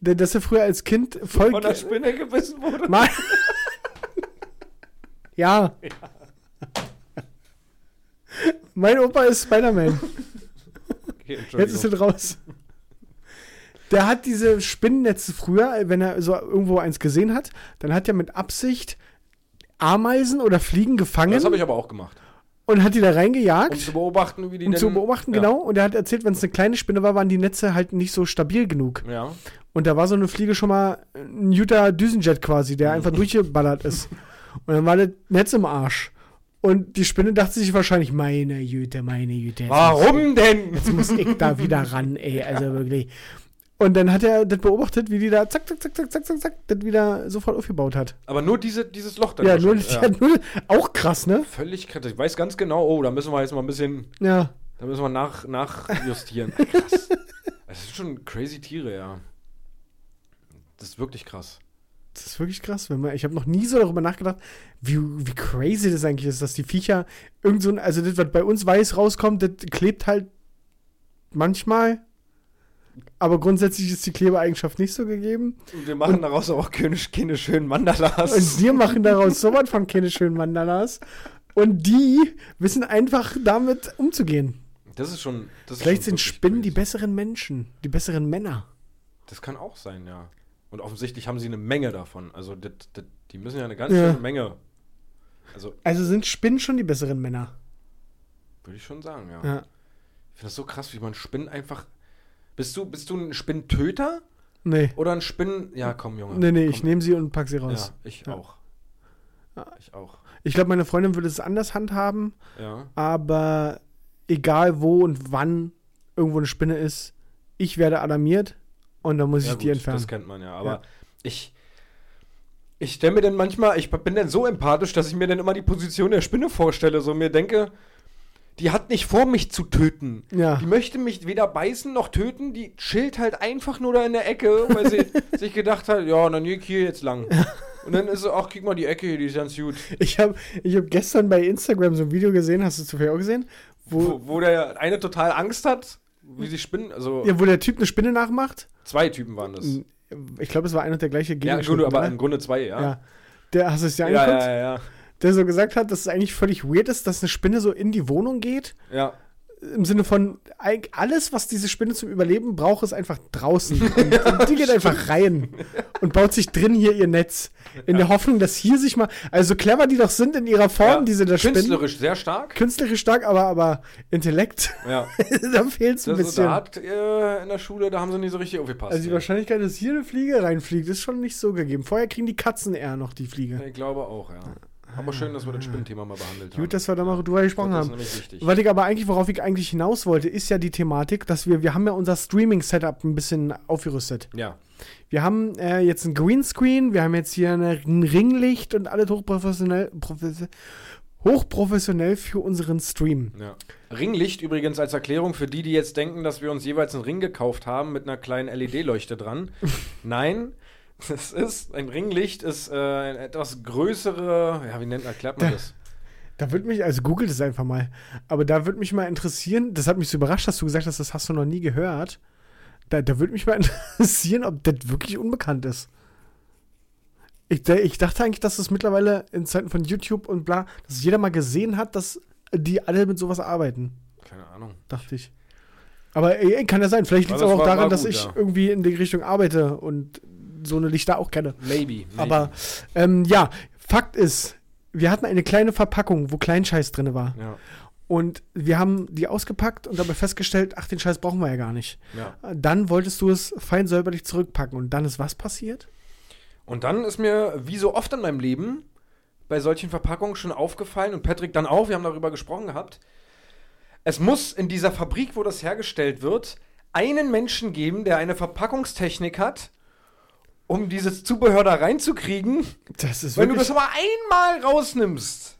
der- dass er früher als Kind voll. von der Spinne gebissen wurde. Mann. ja. Mein Opa ist Spider-Man. Okay, Jetzt ist er raus. Der hat diese Spinnennetze früher, wenn er so irgendwo eins gesehen hat, dann hat er mit Absicht Ameisen oder Fliegen gefangen das habe ich aber auch gemacht. Und hat die da reingejagt, Um zu beobachten, wie die um denn, zu beobachten, ja. genau. Und er hat erzählt, wenn es eine kleine Spinne war, waren die Netze halt nicht so stabil genug. Ja. Und da war so eine Fliege schon mal ein Utah Düsenjet quasi, der einfach durchgeballert ist. Und dann war das Netz im Arsch. Und die Spinne dachte sich wahrscheinlich, meine Jüte, meine Jüte. Warum denn? Jetzt muss ich da wieder ran, ey. Also wirklich. Und dann hat er das beobachtet, wie die da zack, zack, zack, zack, zack, zack, zack, das wieder sofort aufgebaut hat. Aber nur diese, dieses Loch dann Ja, nur, ja. nur auch krass, ne? Völlig krass. Ich weiß ganz genau, oh, da müssen wir jetzt mal ein bisschen, Ja. da müssen wir nach, nachjustieren. krass. Das sind schon crazy Tiere, ja. Das ist wirklich krass. Das ist wirklich krass. Wenn man, ich habe noch nie so darüber nachgedacht, wie, wie crazy das eigentlich ist, dass die Viecher irgend so ein, also das, was bei uns weiß rauskommt, das klebt halt manchmal. Aber grundsätzlich ist die Klebeeigenschaft nicht so gegeben. Und wir machen daraus auch keine, keine schönen Mandalas. Und wir machen daraus sowas von keine schönen Mandalas. Und die wissen einfach damit umzugehen. Das ist schon. Das ist Vielleicht schon sind Spinnen die besseren Menschen, die besseren Männer. Das kann auch sein, ja. Und offensichtlich haben sie eine Menge davon. Also, das, das, die müssen ja eine ganz Ja. schöne Menge. Also, Also sind Spinnen schon die besseren Männer. würde ich schon sagen, ja. Ja. Ich finde das so krass, wie man Spinnen einfach. Bist du, bist du ein Spinntöter Nee. oder ein Spinnen. Ja, komm, Junge. Nee, nee, komm. ich nehme sie und pack sie raus. Ja, ich Ja. auch. Ich auch. Ich glaube, meine Freundin würde es anders handhaben, Ja. aber egal wo und wann irgendwo eine Spinne ist, ich werde alarmiert und dann muss ja ich die gut, entfernen. Das kennt man ja. Aber Ja. ich. Ich stelle mir dann manchmal, ich bin dann so empathisch, dass ich mir dann immer die Position der Spinne vorstelle. So mir denke, die hat nicht vor, mich zu töten. Ja. Die möchte mich weder beißen noch töten. Die chillt halt einfach nur da in der Ecke, weil sie sich gedacht hat, ja, dann gehe ich hier jetzt lang. Und dann ist sie, ach, guck mal, die Ecke hier, die ist ganz gut. Ich habe ich hab gestern bei Instagram so ein Video gesehen, hast du zufällig auch gesehen? Wo, Wo, wo der eine total Angst hat, wie sie spinnen. Also, ja, wo der Typ eine Spinne nachmacht. zwei Typen waren das. Ich glaube, es war ein und der gleiche Ja, Gegenschnitt, gut, aber oder? im Grunde zwei, ja. ja. Der, hast du es dir ja, angeguckt? ja, ja, ja. Der so gesagt hat, dass es eigentlich völlig weird ist, dass eine Spinne so in die Wohnung geht. ja. Im Sinne von, alles, was diese Spinne zum Überleben braucht, ist einfach draußen. Und, und die geht einfach rein und baut sich drin hier ihr Netz. In der Hoffnung, dass hier sich mal, also so clever die doch sind in ihrer Form, ja. diese der Spinnen. Künstlerisch sehr stark. Künstlerisch stark, aber, aber Intellekt, Ja. da fehlt es ein Das, bisschen. da hat äh, in der Schule, da haben sie nicht so richtig aufgepasst. Also die ey. Wahrscheinlichkeit, dass hier eine Fliege reinfliegt, ist schon nicht so gegeben. Vorher kriegen die Katzen eher noch die Fliege. Ich glaube auch, ja. Aber schön, dass wir das Spinnenthema mal behandelt haben. Gut, dass wir da mal drüber gesprochen das ist haben. Was ich aber eigentlich, worauf ich eigentlich hinaus wollte, ist ja die Thematik, dass wir, wir haben ja unser Streaming-Setup ein bisschen aufgerüstet. Ja. Wir haben äh, jetzt ein Greenscreen, wir haben jetzt hier eine, ein Ringlicht und alles hochprofessionell, profes- hochprofessionell für unseren Stream. Ja. Ringlicht übrigens als Erklärung für die, die jetzt denken, dass wir uns jeweils einen Ring gekauft haben mit einer kleinen LED-Leuchte dran. Nein, das ist, ein Ringlicht ist äh, eine etwas größere, ja, wie nennt, erklärt man Da- das? Da würde mich, also googelt es einfach mal, aber da würde mich mal interessieren, das hat mich so überrascht, dass du gesagt hast, das hast du noch nie gehört. Da, da würde mich mal interessieren, ob das wirklich unbekannt ist. Ich, ich dachte eigentlich, dass es mittlerweile in Zeiten von YouTube und bla, dass jeder mal gesehen hat, dass die alle mit sowas arbeiten. Keine Ahnung. Dachte ich. Aber ey, kann ja sein. Vielleicht liegt es auch war- daran, war dass gut, ich ja. irgendwie in die Richtung arbeite und so eine Lichter auch kenne. Maybe. maybe. Aber ähm, ja, Fakt ist, wir hatten eine kleine Verpackung, wo Kleinscheiß drin war. Ja, Und wir haben die ausgepackt und dabei festgestellt, ach, den Scheiß brauchen wir ja gar nicht. ja. Dann wolltest du es fein säuberlich zurückpacken. Und dann ist was passiert? Und dann ist mir, wie so oft in meinem Leben, bei solchen Verpackungen schon aufgefallen und Patrick dann auch, wir haben darüber gesprochen gehabt, es muss in dieser Fabrik, wo das hergestellt wird, einen Menschen geben, der eine Verpackungstechnik hat, um dieses Zubehör da reinzukriegen. Das ist Wenn du das aber einmal rausnimmst,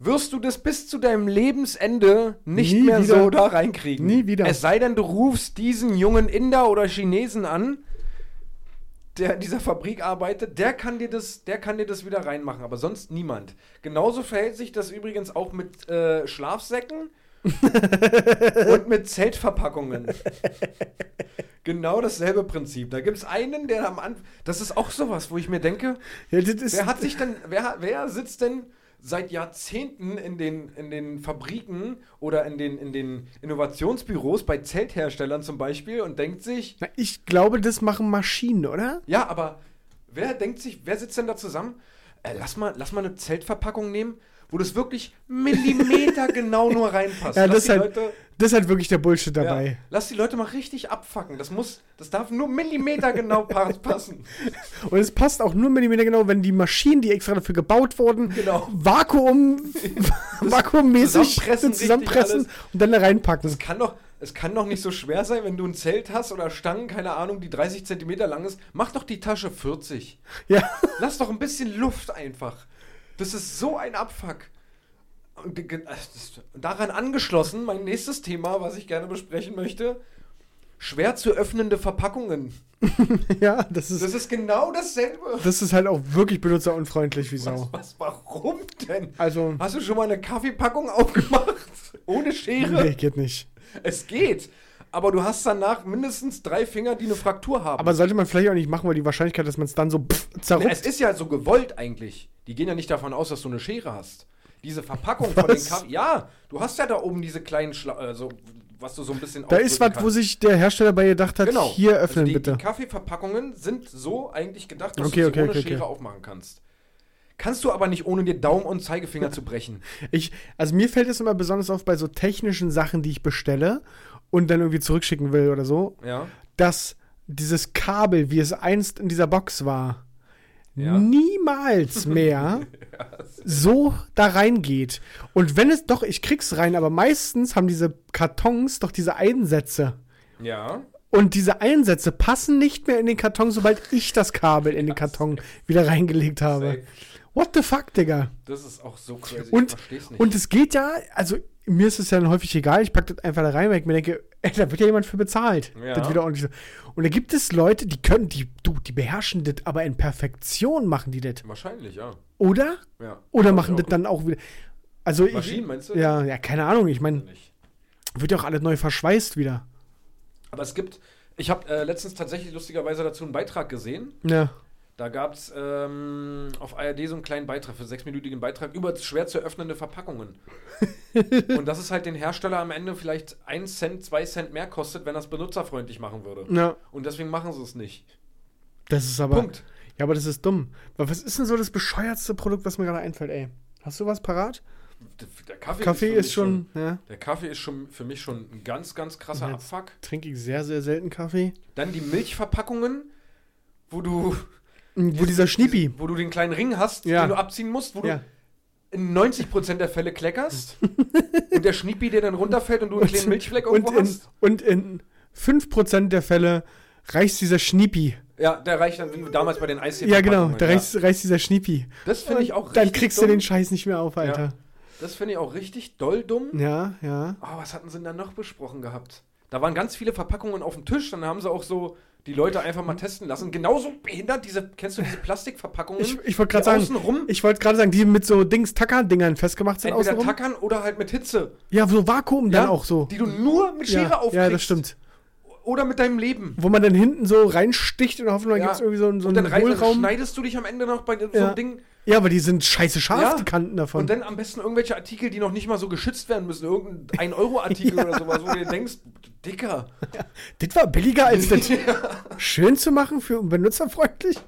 wirst du das bis zu deinem Lebensende nicht Nie mehr wieder. so da reinkriegen. Nie wieder. Es sei denn, du rufst diesen jungen Inder oder Chinesen an, der in dieser Fabrik arbeitet, der kann dir das, der kann dir das wieder reinmachen, aber sonst niemand. Genauso verhält sich das übrigens auch mit äh, Schlafsäcken und mit Zeltverpackungen. Genau dasselbe Prinzip. Da gibt es einen, der am Anfang. Das ist auch sowas, wo ich mir denke, ja, Wer hat sich denn, wer, wer sitzt denn seit Jahrzehnten in den, in den Fabriken oder in den, in den Innovationsbüros bei Zeltherstellern zum Beispiel und denkt sich, Na, ich glaube, das machen Maschinen, oder? ja, aber wer denkt sich, wer sitzt denn da zusammen? Äh, lass, mal, lass mal eine Zeltverpackung nehmen, wo das wirklich Millimeter genau nur reinpasst. Ja, das ist, halt, das ist halt wirklich der Bullshit ja, dabei. lass die Leute mal richtig abfacken. Das muss, das darf nur Millimeter genau pa- passen. Und es passt auch nur Millimeter genau, wenn die Maschinen, die extra dafür gebaut wurden, Genau. Vakuum, vakuummäßig zusammenpressen, zusammenpressen und dann da reinpacken. Es kann doch, es kann doch nicht so schwer sein, wenn du ein Zelt hast oder Stangen, keine Ahnung, die 30 Zentimeter lang ist. Mach doch die Tasche 40. Ja. Lass doch ein bisschen Luft einfach. Das ist so ein Abfuck. Und daran angeschlossen, mein nächstes Thema, was ich gerne besprechen möchte. Schwer zu öffnende Verpackungen. Ja, das ist, Das ist genau dasselbe. das ist halt auch wirklich benutzerunfreundlich wie Sau. Was, was, warum denn? Also, Hast du schon mal eine Kaffeepackung aufgemacht? Ohne Schere? nee, geht nicht. Es geht. Aber du hast danach mindestens drei Finger, die eine Fraktur haben. Aber sollte man vielleicht auch nicht machen, weil die Wahrscheinlichkeit, dass man es dann so pff, zerrupft. es ist ja so gewollt eigentlich. Die gehen ja nicht davon aus, dass du eine Schere hast. Diese Verpackung von den Was? Kaffee. Ja, du hast ja da oben diese kleinen Schla also, was du so ein bisschen da ist was, ausdrücken wo sich der Hersteller bei gedacht hat, Genau. hier öffnen also die, bitte. Die Kaffeeverpackungen sind so eigentlich gedacht, dass Okay, du sie okay, ohne okay, Schere aufmachen kannst. Kannst du aber nicht ohne dir Daumen und Zeigefinger zu brechen. Ich, also mir fällt es immer besonders auf bei so technischen Sachen, die ich bestelle und dann irgendwie zurückschicken will oder so, Ja. dass dieses Kabel, wie es einst in dieser Box war, Ja. niemals mehr so da reingeht. Und wenn es doch, ich krieg's rein, aber meistens haben diese Kartons doch diese Einsätze. Ja. Und diese Einsätze passen nicht mehr in den Karton, sobald ich das Kabel in den Karton wieder reingelegt habe. What the fuck, Digga? Das ist auch so crazy. Und, ich versteh's nicht. und es geht ja, also mir ist es ja dann häufig egal, ich packe das einfach da rein, weil ich mir denke, ey, da wird ja jemand für bezahlt. Ja. Das wieder ordentlich so. Und da gibt es Leute, die können, die, du, die beherrschen das, aber in Perfektion machen die das. Wahrscheinlich, ja. Oder? ja. Oder Glaub machen das dann auch wieder. Also Maschinen, ich, meinst du? Ja, ja, keine Ahnung. Ich meine, wird ja auch alles neu verschweißt wieder. Aber es gibt, ich habe äh, letztens tatsächlich lustigerweise dazu einen Beitrag gesehen. Ja. Da gab es ähm, auf ARD so einen kleinen Beitrag, für sechsminütigen Beitrag, über schwer zu öffnende Verpackungen. und dass es halt den Hersteller am Ende vielleicht 1 Cent, 2 Cent mehr kostet, wenn er es benutzerfreundlich machen würde. Ja. Und deswegen machen sie es nicht. Das ist aber. Punkt. Ja, aber das ist dumm. Was ist denn so das bescheuertste Produkt, was mir gerade einfällt, ey? Hast du was parat? Der, Kaffee, Kaffee für ist mich schon, ja. Der Kaffee ist schon für mich schon ein ganz, ganz krasser. Abfuck. Trinke ich sehr, sehr selten Kaffee. Dann die Milchverpackungen, wo du. Wo dieser Schniepi. Wo du den kleinen Ring hast, Ja. den du abziehen musst, wo du Ja. in 90% der Fälle kleckerst und der Schniepi dir dann runterfällt und du einen Und- kleinen Milchfleck Und irgendwo in, hast. und in 5% der Fälle reißt dieser Schniepi. Ja, der reicht dann, wie damals bei den Eis Ja, genau. Da reißt, reißt dieser Schniepi. Das finde ich auch Dann richtig kriegst dumm. du den Scheiß nicht mehr auf, Alter. Das finde ich auch richtig doll dumm. Ja, ja. Oh, was hatten sie denn da noch besprochen gehabt? Da waren ganz viele Verpackungen auf dem Tisch, dann haben sie auch so die Leute einfach mal testen lassen. Genauso behindert, diese, kennst du diese Plastikverpackungen? Ich, ich wollte gerade sagen, außenrum ich wollte gerade sagen, die mit so Dings, Tacker-Dingern festgemacht sind entweder außenrum. tackern oder halt mit Hitze. Ja, so Vakuum dann Ja, auch so. Die du nur mit Schere ja, aufkriegst. ja, das stimmt. Oder mit deinem Leben. Wo man dann hinten so reinsticht und hoffen, dann Ja. gibt es irgendwie so, einen- so und dann, einen reißt, dann Hohlraum. schneidest du dich am Ende noch bei so Ja. einem Ding. Ja, aber die sind scheiße scharf, Ja. die Kanten davon. Und dann am besten irgendwelche Artikel, die noch nicht mal so geschützt werden müssen. Irgendein 1-Euro-Artikel oder sowas, wo du dir denkst, Dicker. das war billiger als das schön zu machen für benutzerfreundlich.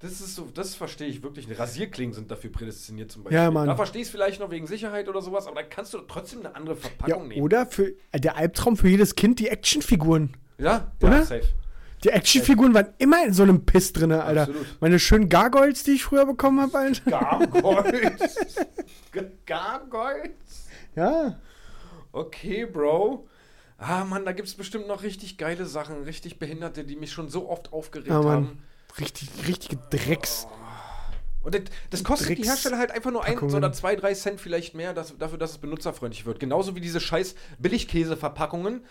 Das ist so, das verstehe ich wirklich. Rasierklingen sind dafür prädestiniert zum Beispiel. Ja, Mann. Da verstehe ich es vielleicht noch wegen Sicherheit oder sowas, aber da kannst du trotzdem eine andere Ja, Verpackung nehmen. oder für äh, der Albtraum für jedes Kind die Actionfiguren. Ja, Oder? ja, safe. Die Actionfiguren waren immer in so einem Piss drin, Alter. Absolut. Meine schönen Gargoyles, die ich früher bekommen habe, Alter. Gargoyles. Gargoyles? Ja. Okay, Bro. Ah, Mann, da gibt es bestimmt noch richtig geile Sachen, richtig Behinderte, die mich schon so oft aufgeregt Ja, Mann. haben. Richtig, richtige Drecks. Und das, das kostet die Drecks- Hersteller halt einfach nur ein oder zwei, drei Cent vielleicht mehr dass, dafür, dass es benutzerfreundlich wird. Genauso wie diese scheiß Billigkäseverpackungen,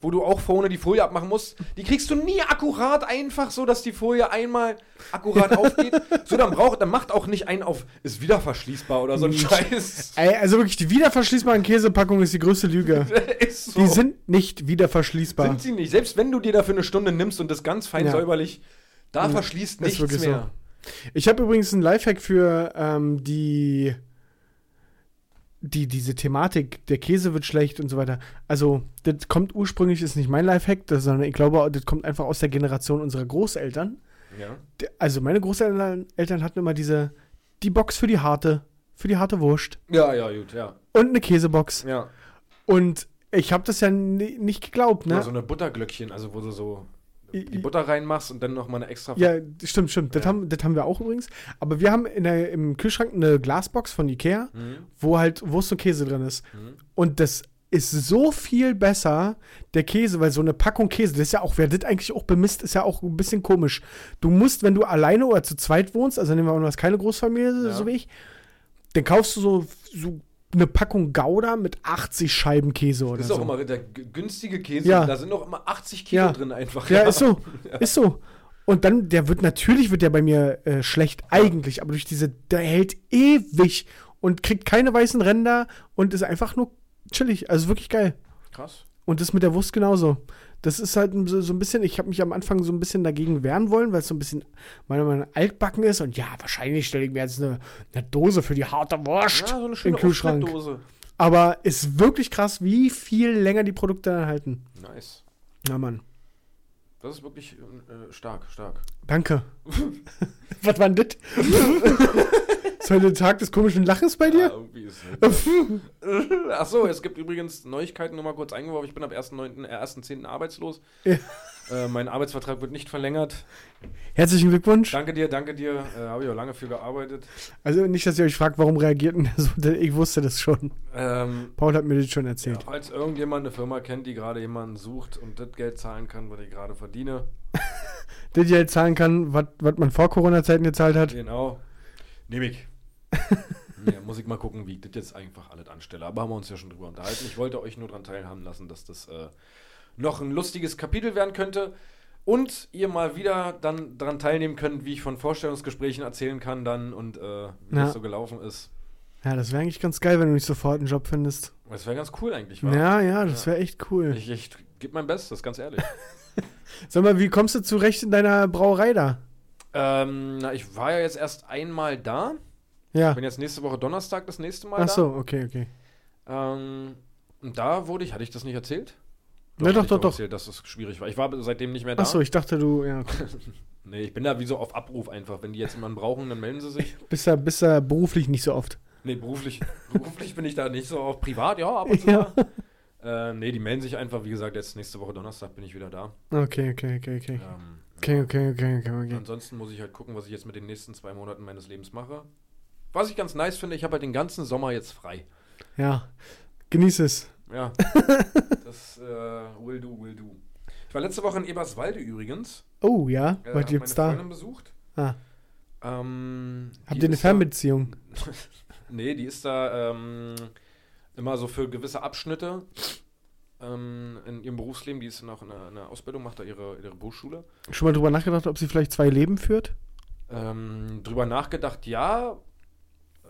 wo du auch vorne die Folie abmachen musst. Die kriegst du nie akkurat einfach so, dass die Folie einmal akkurat aufgeht. So, dann braucht, dann macht auch nicht einen auf, ist wieder verschließbar oder so ein Scheiß. Ey, also wirklich, die wiederverschließbaren Käsepackung ist die größte Lüge. so. Die sind nicht wieder verschließbar. Sind sie nicht. Selbst wenn du dir dafür eine Stunde nimmst und das ganz fein Ja. säuberlich, da Ja, verschließt ist nichts wirklich so. mehr. Ich habe übrigens einen Lifehack für ähm, die, die, diese Thematik, der Käse wird schlecht und so weiter. Also, das kommt ursprünglich, ist nicht mein Lifehack, das, sondern ich glaube, das kommt einfach aus der Generation unserer Großeltern. Ja. Also, meine Großeltern Eltern hatten immer diese, die Box für die harte, für die harte Wurst ja, ja, gut, ja. und eine Käsebox. Ja. Und ich habe das ja ni- nicht geglaubt, ne? Ja, so eine Butterglöckchen, also wo du so die Butter reinmachst und dann noch mal eine extra. Ja, stimmt, stimmt. Das, Ja. haben, das haben wir auch übrigens. Aber wir haben in der, im Kühlschrank eine Glasbox von Ikea, Mhm. wo halt Wurst und Käse drin ist. Mhm. Und das ist so viel besser, der Käse, weil so eine Packung Käse, das ist ja auch, wer das eigentlich auch bemisst, ist ja auch ein bisschen komisch. Du musst, wenn du alleine oder zu zweit wohnst, also nehmen wir mal, du hast keine Großfamilie, Ja. so wie ich, dann kaufst du so, so eine Packung Gouda mit 80 Scheiben Käse oder Das ist so. auch immer der günstige Käse. Ja. Da sind auch immer 80 Kilo Ja. drin einfach. Ja, ist so. Ist so. Und dann, der wird, natürlich wird der bei mir äh, schlecht, eigentlich, aber durch diese, der hält ewig und kriegt keine weißen Ränder und ist einfach nur chillig. Also wirklich geil. Krass. Und das mit der Wurst genauso. Das ist halt so, so ein bisschen, ich habe mich am Anfang so ein bisschen dagegen wehren wollen, weil es so ein bisschen, meiner Meinung nach, altbacken ist. Und ja, wahrscheinlich stelle ich mir jetzt eine, eine Dose für die harte Wurst Ja, so eine in schöne den Kühlschrank. Aufschnittdose. Aber ist wirklich krass, wie viel länger die Produkte dann halten. Nice. Ja, Mann. Das ist wirklich äh, stark, stark. Danke. Was war denn das? ist heute der Tag des komischen Lachens bei Ja, dir? irgendwie ist Achso, es gibt übrigens Neuigkeiten, nur mal kurz eingeworfen. Ich bin ab 1.9., äh, 1.10. arbeitslos. Ja. Äh, mein Arbeitsvertrag wird nicht verlängert. Herzlichen Glückwunsch. Danke dir, danke dir. Äh, Habe ich auch lange für gearbeitet. Also nicht, dass ihr euch fragt, warum reagiert denn der so? denn Ich wusste das schon. Ähm, Paul hat mir das schon ja, erzählt. falls irgendjemand eine Firma kennt, die gerade jemanden sucht und das Geld zahlen kann, was ich gerade verdiene, dir halt zahlen kann, was was man vor Corona-Zeiten gezahlt hat. genau, nehme ich. Ja, muss ich mal gucken, wie ich das jetzt einfach alles anstelle. Aber haben wir uns ja schon drüber unterhalten. Ich wollte euch nur daran teilhaben lassen, dass das äh, noch ein lustiges Kapitel werden könnte. Und ihr mal wieder dann daran teilnehmen könnt, wie ich von Vorstellungsgesprächen erzählen kann dann und äh, wie Ja. das so gelaufen ist. Ja, das wäre eigentlich ganz geil, wenn du nicht sofort einen Job findest. Das wäre ganz cool eigentlich, wa? Ja, ja, das wäre echt cool. Ich, ich gebe mein Bestes, ganz ehrlich. Sag mal, wie kommst du zurecht in deiner Brauerei da? ähm, na, ich war ja jetzt erst einmal da. Ja. Bin jetzt nächste Woche Donnerstag das nächste Mal Ach da. so, okay, okay. Ähm, und da wurde ich, hatte ich das nicht erzählt? Ja, hatte doch, ich doch, doch. Erzählt, dass es schwierig war. Ich war seitdem nicht mehr da. Ach so, ich dachte, du ja. Nee, ich bin da wie so auf Abruf einfach. Wenn die jetzt jemanden brauchen, dann melden sie sich. bist ja, bist beruflich nicht so oft. Nee, beruflich, beruflich bin ich da nicht so auf privat, ja, ab und zu Ja. Äh, nee, die melden sich einfach, wie gesagt, jetzt nächste Woche Donnerstag bin ich wieder da. Okay, okay, okay, okay. Ähm, Okay, okay, okay, okay, okay. Ansonsten muss ich halt gucken, was ich jetzt mit den nächsten zwei Monaten meines Lebens mache. Was ich ganz nice finde, ich habe halt den ganzen Sommer jetzt frei. Ja. Genieß es. Ja. das äh, will do, will do. Ich war letzte Woche in Eberswalde übrigens. Oh, ja. Äh, gibt's meine da? Freundin besucht. Ah. Ähm, Habt ihr eine ist da- Fernbeziehung? Nee, die ist da ähm, immer so für gewisse Abschnitte ähm, in ihrem Berufsleben. Die ist noch in einer, in einer Ausbildung, macht da ihre, ihre Berufsschule. Schon mal drüber nachgedacht, ob sie vielleicht zwei Leben führt? Ähm, drüber nachgedacht, ja.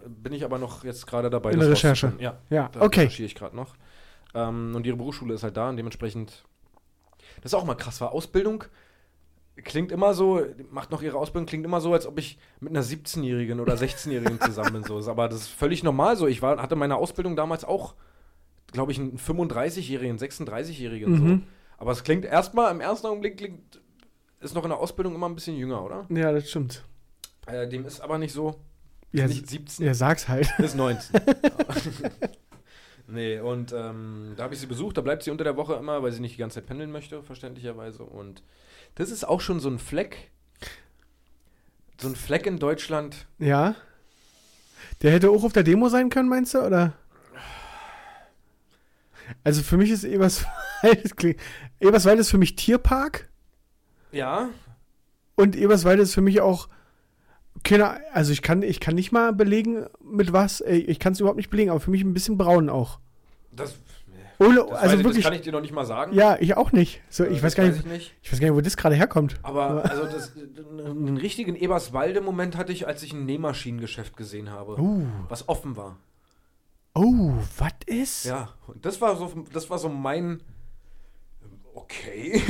Bin ich aber noch jetzt gerade dabei. In der Recherche. Ja, Ja, da okay. recherchiere ich gerade noch. Ähm, und ihre Berufsschule ist halt da und dementsprechend. Das ist auch mal krass, war Ausbildung. Klingt immer so, macht noch ihre Ausbildung, klingt immer so, als ob ich mit einer 17-Jährigen oder 16-Jährigen zusammen bin. So. Aber das ist völlig normal so. Ich war, hatte meine Ausbildung damals auch, glaube ich, einen 35-Jährigen, 36-Jährigen. So. Mhm. Aber es klingt erstmal, im ersten Augenblick klingt, ist noch in der Ausbildung immer ein bisschen jünger, oder? Ja, das stimmt. Äh, dem ist aber nicht so. Ja, nicht 17, ja sag's halt. bis 19. Nee, und ähm, da habe ich sie besucht. Da bleibt sie unter der Woche immer, weil sie nicht die ganze Zeit pendeln möchte, verständlicherweise. Und das ist auch schon so ein Fleck. So ein Fleck in Deutschland. Ja. Der hätte auch auf der Demo sein können, meinst du, oder? Also für mich ist Eberswalde, Eberswalde ist für mich Tierpark Ja, und Eberswalde ist für mich auch keine, also ich kann, ich kann nicht mal belegen, mit was, ich kann es überhaupt nicht belegen, aber für mich ein bisschen braun auch. das, Ohne, das, weiß also ich, wirklich, das kann ich dir noch nicht mal sagen. ja, ich auch nicht. So, Äh, ich weiß gar nicht, ich nicht. ich weiß gar nicht, wo das gerade herkommt. Aber also das, einen richtigen Eberswalde-Moment hatte ich, als ich ein Nähmaschinengeschäft gesehen habe, Uh, was offen war. oh, was ist? Ja, das war so, das war so mein. Okay.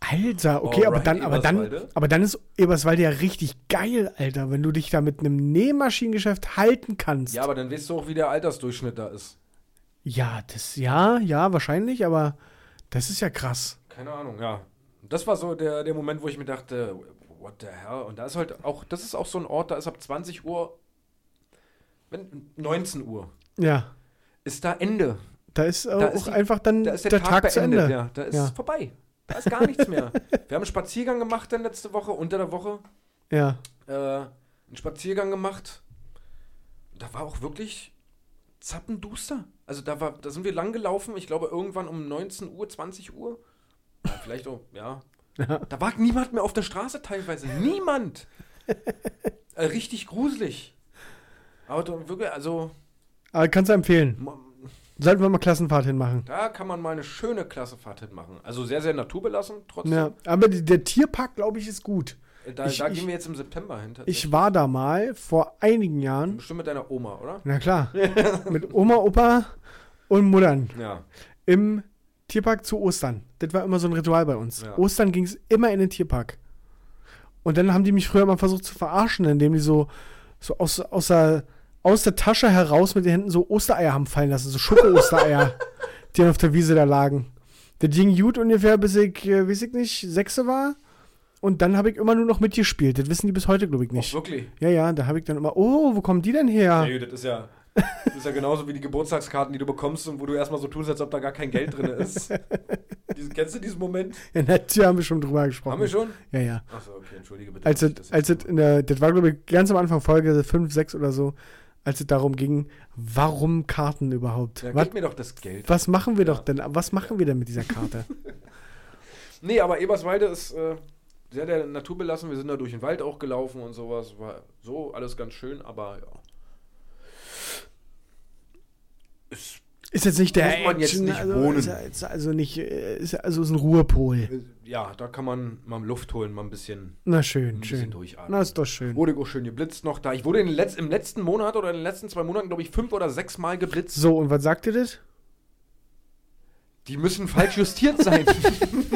Alter, okay, aber Alright, dann, aber dann, aber dann ist Eberswalde ja richtig geil, Alter, wenn du dich da mit einem Nähmaschinengeschäft halten kannst. Ja, aber dann weißt du auch, wie der Altersdurchschnitt da ist. Ja, das, ja, ja, wahrscheinlich, aber das ist ja krass. Keine Ahnung, ja. Das war so der, der Moment, wo ich mir dachte, what the hell? Und da ist halt auch, das ist auch so ein Ort, da ist ab 20 Uhr, wenn, 19 Uhr, Ja, ist da Ende. Da ist auch Da ist die- einfach dann Da ist der, der, Tag, zu beendet, Ende. Ja, da ist Ja. vorbei. Da ist gar nichts mehr. Wir haben einen Spaziergang gemacht dann letzte Woche, unter der Woche. Ja. äh, einen Spaziergang gemacht. Da war auch wirklich zappenduster. Also da war, da sind wir lang gelaufen, ich glaube irgendwann um 19 Uhr, 20 Uhr. Ja, vielleicht auch, ja. Ja. Da war niemand mehr auf der Straße teilweise. Niemand. äh, richtig gruselig. Aber wirklich, also, Aber kannst du empfehlen. Sollten wir mal Klassenfahrt hinmachen. da kann man mal eine schöne Klassefahrt hinmachen. Also sehr, sehr naturbelassen trotzdem. Ja, aber die, der Tierpark, glaube ich, ist gut. Äh, Da, Ich- da ich- gehen wir jetzt im September hin. Ich war da mal vor einigen Jahren. Bestimmt mit deiner Oma, oder? Na klar. mit Oma, Opa und Muttern. Ja. im Tierpark zu Ostern. Das war immer so ein Ritual bei uns. Ja. Ostern ging es immer in den Tierpark. Und dann haben die mich früher mal versucht zu verarschen, indem die so, so aus, aus, der, aus der Tasche heraus mit den Händen so Ostereier haben fallen lassen, so Schoko-Ostereier, die dann auf der Wiese da lagen. Das ging gut ungefähr, bis ich, äh, weiß ich nicht, Sechse war. Und dann habe ich immer nur noch mitgespielt. Das wissen die bis heute, glaube ich, nicht. wirklich. Ja, ja, da habe ich dann immer, oh, wo kommen die denn her? Nee, das ist ja, das ist ja genauso wie die Geburtstagskarten, die du bekommst und wo du erstmal so tust, als ob da gar kein Geld drin ist. Diese, kennst du diesen Moment? Ja, natürlich haben wir schon drüber gesprochen. Haben wir schon? Ja, ja. Achso, okay, entschuldige bitte. als das als es in der, das war glaube ich ganz am Anfang Folge 5, 6 oder so, als es darum ging, warum Karten überhaupt? Ja, was, gib mir doch das Geld. Was machen wir ja. doch denn? Was machen wir denn mit dieser Karte? nee, aber Eberswalde ist äh, sehr der Natur belassen. Wir sind da durch den Wald auch gelaufen und sowas. War so alles ganz schön, aber ja. Ist ist jetzt nicht der Muss man jetzt nicht also, wohnen. Ist, also nicht, äh, ist, also ist ein Ruhepol. ja, da kann man mal Luft holen, mal ein bisschen, Na schön, ein bisschen schön. durchatmen. Na, ist doch schön. Wurde auch schön geblitzt noch da. Ich wurde Letz-, im letzten Monat oder in den letzten zwei Monaten, glaube ich, fünf oder sechs Mal geblitzt. So, und was sagt ihr das? Die müssen falsch justiert sein.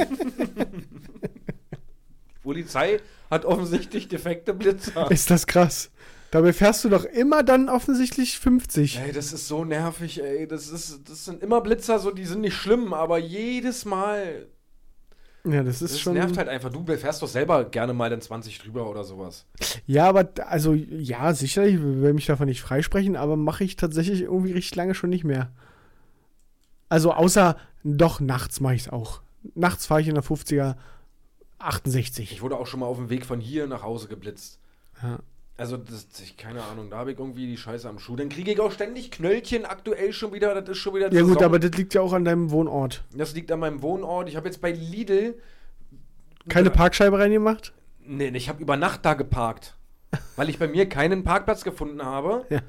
Die Polizei hat offensichtlich defekte Blitzer. Ist das krass. Dabei fährst du doch immer dann offensichtlich 50. Ey, das ist so nervig, ey. Das, ist, das sind immer Blitzer, so, die sind nicht schlimm, aber jedes Mal. Ja, das ist Das schon. nervt halt einfach. Du fährst doch selber gerne mal den 20 drüber oder sowas. Ja, aber also ja, sicherlich, ich will mich davon nicht freisprechen, aber mache ich tatsächlich irgendwie richtig lange schon nicht mehr. Also außer doch nachts mache ich es auch. Nachts fahre ich in der 50er 68. Ich wurde auch schon mal auf dem Weg von hier nach Hause geblitzt. Ja. Also, das, ich, keine Ahnung, da habe ich irgendwie die Scheiße am Schuh. Dann kriege ich auch ständig Knöllchen aktuell schon wieder. Das ist schon wieder Ja gut, aber das liegt ja auch an deinem Wohnort. Das liegt an meinem Wohnort. Ich habe jetzt bei Lidl. Keine Parkscheibe reingemacht? Nee, ich habe über Nacht da geparkt. Weil ich bei mir keinen Parkplatz gefunden habe. Ja.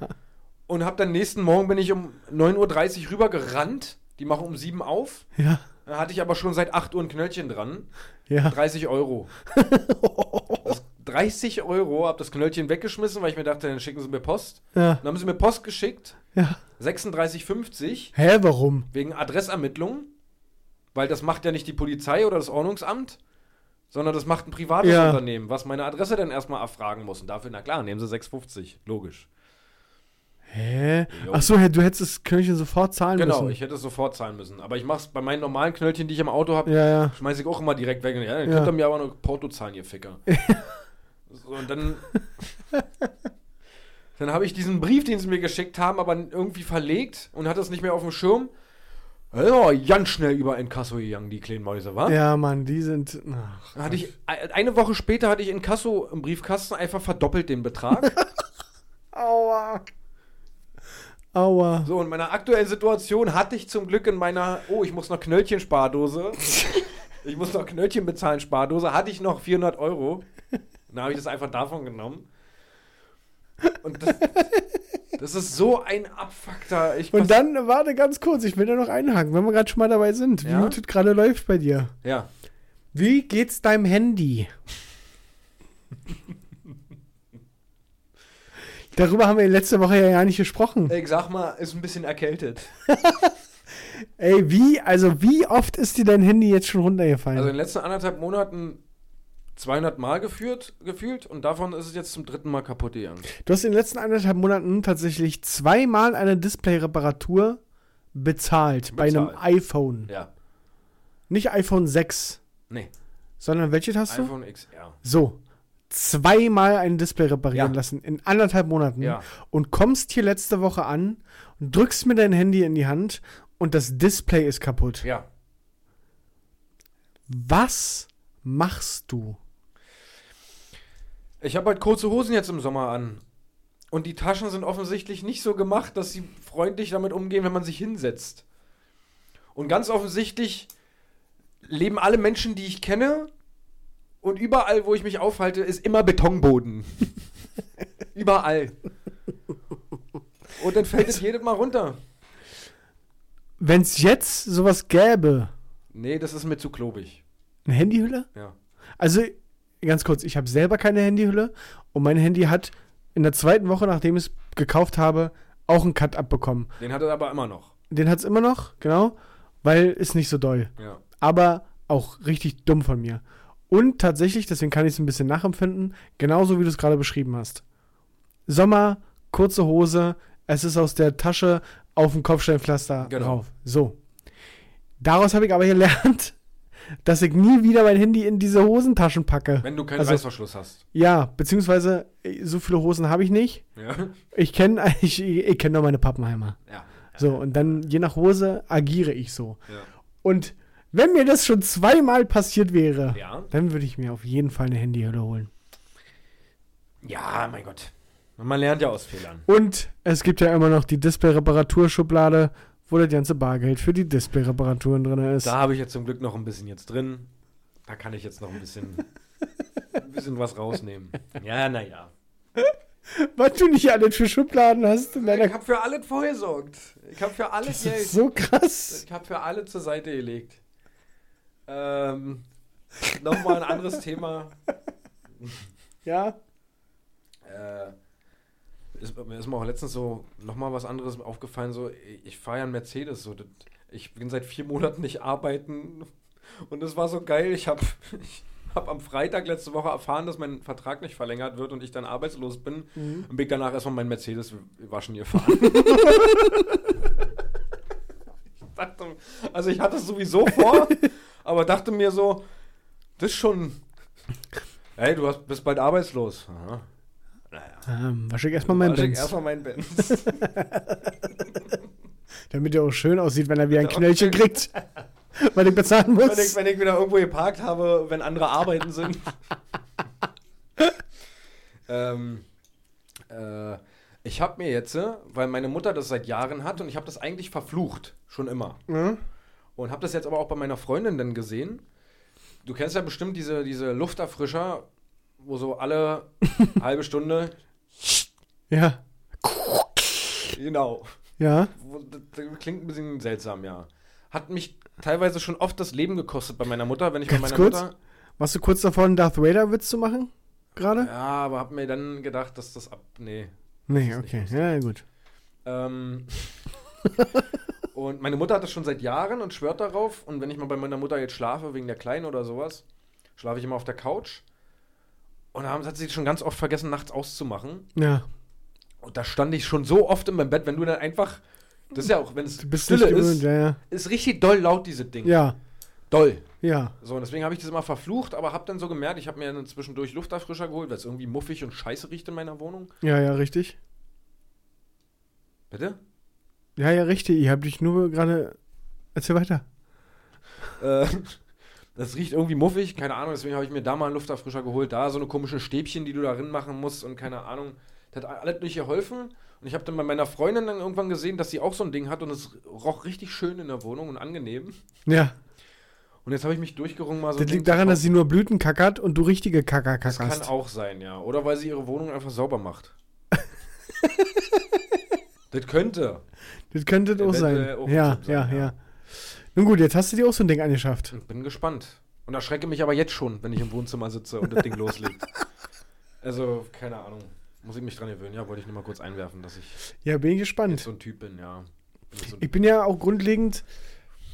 Und habe dann nächsten Morgen bin ich um 9.30 Uhr rüber gerannt. Die machen um 7 auf. Ja. Da hatte ich aber schon seit 8 Uhr ein Knöllchen dran. Ja. 30 Euro. Das 30 Euro, hab das Knöllchen weggeschmissen, weil ich mir dachte, dann schicken sie mir Post. Ja. Dann haben sie mir Post geschickt. Ja. 36,50 Hä, warum? wegen Adressermittlung. Weil das macht ja nicht die Polizei oder das Ordnungsamt, sondern das macht ein privates Ja. Unternehmen, was meine Adresse dann erstmal abfragen muss. Und dafür, na klar, nehmen sie 6,50. Logisch. Hä? Jo. Ach so, hä, du hättest das Knöllchen sofort zahlen Genau, müssen. ich hätte es sofort zahlen müssen. Aber ich mach's bei meinen normalen Knöllchen, die ich im Auto habe, ja, ja. schmeiße ich auch immer direkt weg. Ja, dann Ja. könnt ihr mir aber noch Porto zahlen, ihr Ficker. so, und dann. dann habe ich diesen Brief, den sie mir geschickt haben, aber irgendwie verlegt und hatte es nicht mehr auf dem Schirm. Ja, ganz schnell über Inkasso gegangen, die kleinen Mäuse, wa? Ja, Mann, die sind. Ach, hatte ich, eine Woche später hatte ich Inkasso im Briefkasten einfach verdoppelt den Betrag. Aua. Aua. so, in meiner aktuellen Situation hatte ich zum Glück in meiner, oh, ich muss noch Knöllchen-Spardose, ich muss noch Knöllchen bezahlen, Spardose, hatte ich noch 400 Euro. Dann habe ich das einfach davon genommen. Und das, das ist so ein Abfuckter. Ich Und dann, warte ganz kurz, ich will da noch einhaken, wenn wir gerade schon mal dabei sind. Wie Ja? gut es gerade läuft bei dir. Ja. Wie geht's deinem Handy? Darüber haben wir letzte Woche ja gar nicht gesprochen. Ich sag mal, ist ein bisschen erkältet. Ey, wie, also wie oft ist dir dein Handy jetzt schon runtergefallen? Also in den letzten anderthalb Monaten 200 Mal geführt, gefühlt und davon ist es jetzt zum dritten Mal kaputt gegangen. du hast in den letzten anderthalb Monaten tatsächlich zweimal eine Display-Reparatur bezahlt, bei einem Bezahlt. iPhone. Ja. Nicht iPhone 6, Nee. sondern welches hast du? iPhone XR. So. Zweimal ein Display reparieren Ja. lassen in anderthalb Monaten Ja. und kommst hier letzte Woche an und drückst mir dein Handy in die Hand und das Display ist kaputt. Ja. Was machst du? Ich habe halt kurze Hosen jetzt im Sommer an. Und die Taschen sind offensichtlich nicht so gemacht, dass sie freundlich damit umgehen, wenn man sich hinsetzt. Und ganz offensichtlich leben alle Menschen, die ich kenne, und überall, wo ich mich aufhalte, ist immer Betonboden. überall. Und dann fällt es jedes Mal runter. Wenn es jetzt sowas gäbe, Nee, das ist mir zu klobig. eine Handyhülle? Ja. Also, ganz kurz, ich habe selber keine Handyhülle und mein Handy hat in der zweiten Woche, nachdem ich es gekauft habe, auch einen Cut abbekommen. Den hat er aber immer noch. Den hat es immer noch, genau, weil ist nicht so doll. Ja. aber auch richtig dumm von mir. Und tatsächlich, deswegen kann ich es ein bisschen nachempfinden, genauso wie du es gerade beschrieben hast. Sommer, kurze Hose, es ist aus der Tasche auf dem Kopfsteinpflaster Genau. drauf. So. Daraus habe ich aber gelernt, dass ich nie wieder mein Handy in diese Hosentaschen packe. Wenn du keinen Also- Reißverschluss hast. Ja, beziehungsweise äh, so viele Hosen habe ich nicht. Ja. Ich kenne ich, ich kenn nur meine Pappenheimer. Ja. So, und dann je nach Hose agiere ich so. Ja. Und wenn mir das schon zweimal passiert wäre, Ja. dann würde ich mir auf jeden Fall eine Handyhülle holen. Ja, mein Gott. Man lernt ja aus Fehlern. Und es gibt ja immer noch die Display-Reparaturschublade, wo das ganze Bargeld für die Display-Reparaturen drin ist. Da habe ich jetzt zum Glück noch ein bisschen jetzt drin. Da kann ich jetzt noch ein bisschen, ein bisschen was rausnehmen. Ja, naja. Was du nicht alles für Schubladen hast in deiner Ich habe für alles vorgesorgt. Ich habe für alles Das Geld. so krass. Ich habe für alle zur Seite gelegt. Ähm, Nochmal ein anderes Thema. Ja. Äh, ist, mir ist mir auch letztens so nochmal was anderes aufgefallen. So, ich fahre ja einen Mercedes. So, das, ich bin seit vier Monaten nicht arbeiten. Und es war so geil. Ich habe ich hab am Freitag letzte Woche erfahren, dass mein Vertrag nicht verlängert wird und ich dann arbeitslos bin. Mhm. Und bin danach erstmal meinen Mercedes waschen gefahren. ich dachte, also ich hatte es sowieso vor, aber dachte mir so, das ist schon. Hey, du hast, bist bald arbeitslos. Aha. Naja. Ähm, wasche ich erstmal meinen Wasche ich Benz. Erstmal meinen Benz. Damit er auch schön aussieht, wenn er wieder ein Knöllchen kriegt. Weil ich bezahlen wenn, muss. ich, wenn ich wieder irgendwo geparkt habe, wenn andere arbeiten sind. ähm, äh, ich habe mir jetzt, äh, weil meine Mutter das seit Jahren hat und ich habe das eigentlich verflucht, schon immer. Ja? Und habe das jetzt aber auch bei meiner Freundin dann gesehen. Du kennst ja bestimmt diese, diese Lufterfrischer, wo so alle halbe Stunde, Ja. genau, Ja. Das, klingt ein bisschen seltsam, ja. Hat mich teilweise schon oft das Leben gekostet bei meiner Mutter, wenn ich Ganz bei meiner kurz. Mutter. Warst du kurz davor, einen Darth Vader-Witz zu machen? Gerade? Ja, aber hab mir dann gedacht, dass das ab. Nee. Nee, okay. Ja, gut. Ähm, und meine Mutter hat das schon seit Jahren und schwört darauf. Und wenn ich mal bei meiner Mutter jetzt schlafe, wegen der Kleinen oder sowas, schlafe ich immer auf der Couch. Und haben- hat sie schon ganz oft vergessen, nachts auszumachen. Ja. Und da stand ich schon so oft in meinem Bett, wenn du dann einfach. Das ist ja auch, wenn es Stille gewöhnt, ist, ja, ja. ist richtig doll laut, diese Ding. Ja, Doll. ja. So, und deswegen habe ich das immer verflucht, aber habe dann so gemerkt, ich habe mir dann zwischendurch Lufterfrischer geholt, weil es irgendwie muffig und scheiße riecht in meiner Wohnung. Ja, ja, richtig. Bitte? Ja, ja, richtig. Ich habe dich nur gerade. Erzähl weiter. Äh, das riecht irgendwie muffig, keine Ahnung, deswegen habe ich mir da mal einen Lufterfrischer geholt. Da so eine komische Stäbchen, die du da drin machen musst und keine Ahnung. Das hat alles nicht geholfen. Und ich habe dann bei meiner Freundin dann irgendwann gesehen, dass sie auch so ein Ding hat und es roch richtig schön in der Wohnung und angenehm. Ja. Und jetzt habe ich mich durchgerungen, mal so. Das liegt daran, dass sie nur Blüten kackert und du richtige Kacker Das kann kackerst. auch sein, ja. Oder weil sie ihre Wohnung einfach sauber macht. das könnte. Das könnte auch sein. Auch Ja, ein Tipp ja, sein, ja, ja. Nun gut, jetzt hast du dir auch so ein Ding angeschafft. Ich bin gespannt. Und erschrecke mich aber jetzt schon, wenn ich im Wohnzimmer sitze und das Ding loslegt. Also, keine Ahnung. Muss ich mich dran gewöhnen? Ja, wollte ich nur mal kurz einwerfen, dass ich Ja, bin ich gespannt. so ein Typ bin, ja. Bin jetzt so ein Ich bin ja auch grundlegend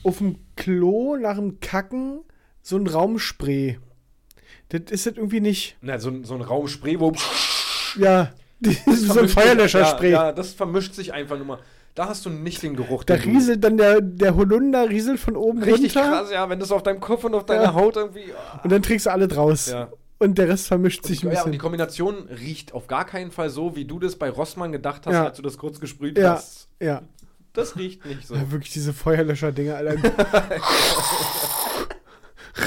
auf dem Klo nach dem Kacken so ein Raumspray. Das ist das irgendwie nicht. Na, so, ein- so ein Raumspray, wo. Ja, so ein Feuerlöscherspray. Ja, ja, das vermischt sich einfach nur mal. Da hast du nicht den Geruch. Da rieselt dann der, der Holunder rieselt von oben Richtig runter krass, ja, wenn das auf deinem Kopf und auf deiner Ja. Haut irgendwie. ah. und dann trägst du alle draus. Ja. Und der Rest vermischt Und sich die, ein ja, und die bisschen. Kombination riecht auf gar keinen Fall so, wie du das bei Rossmann gedacht hast, Ja. als du das kurz gesprüht Ja, hast. ja. Das riecht nicht so. ja. Wirklich diese Feuerlöscher-Dinger, Alter.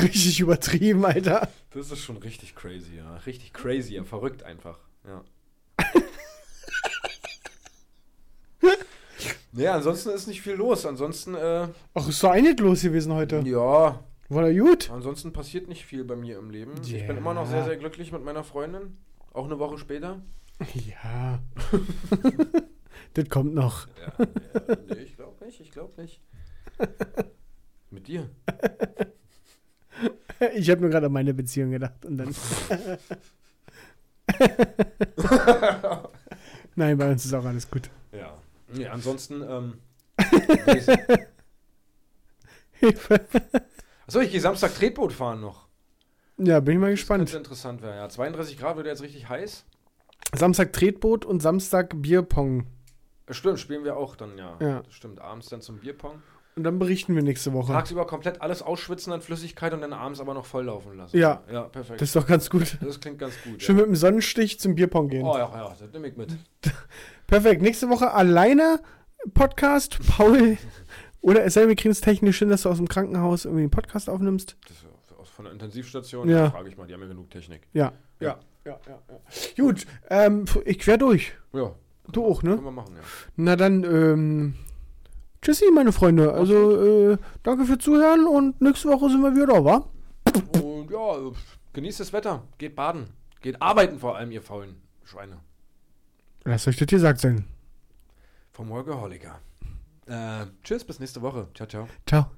Richtig übertrieben, Alter. Das ist schon richtig crazy, ja. Richtig crazy, ja. Verrückt einfach. Ja. ja, ansonsten ist nicht viel los. Ansonsten, äh, Ach, ist doch einiges los gewesen heute. ja, War da gut? ansonsten passiert nicht viel bei mir im Leben. Ich Ja. bin immer noch sehr, sehr glücklich mit meiner Freundin. Auch eine Woche später. Ja. das kommt noch. Ja, ja nee, ich glaube nicht, ich glaube nicht. Mit dir. Ich habe nur gerade an meine Beziehung gedacht und dann. Nein, bei uns ist auch alles gut. Ja. Nee, ansonsten, ähm. Achso, ich gehe Samstag Tretboot fahren noch. ja, bin ich mal Das gespannt. könnte interessant werden. Ja, 32 Grad wird jetzt richtig heiß. Samstag Tretboot und Samstag Bierpong. Stimmt, spielen wir auch dann, ja. Ja. Das stimmt. Abends dann zum Bierpong. Und dann berichten wir nächste Woche. Tagsüber komplett alles ausschwitzen an Flüssigkeit und dann abends aber noch volllaufen lassen. Ja. Ja, perfekt. Das Das, ist doch ganz gut. klingt ganz gut. Schön ja. mit dem Sonnenstich zum Bierpong gehen. Oh ja, ja, das nehme ich mit. Perfekt. Nächste Woche alleine Podcast. Paul. Oder es sei wir kriegen es technisch hin, dass du aus dem Krankenhaus irgendwie einen Podcast aufnimmst. Das ist aus- von der Intensivstation. Ja. Frage ich mal, die haben ja genug Technik. Ja. Ja. Ja, ja, ja. Gut, ähm, ich quer durch. Ja. Du auch, ne? Können wir machen, ja. Na dann, ähm, tschüssi, meine Freunde. Also, äh, danke für Zuhören und nächste Woche sind wir wieder da, wa? Und ja, genießt das Wetter. Geht baden. Geht arbeiten vor allem, ihr faulen Schweine. Lasst euch das gesagt sein. Vom Workaholiker. Äh, tschüss, bis nächste Woche. Ciao, ciao. Ciao.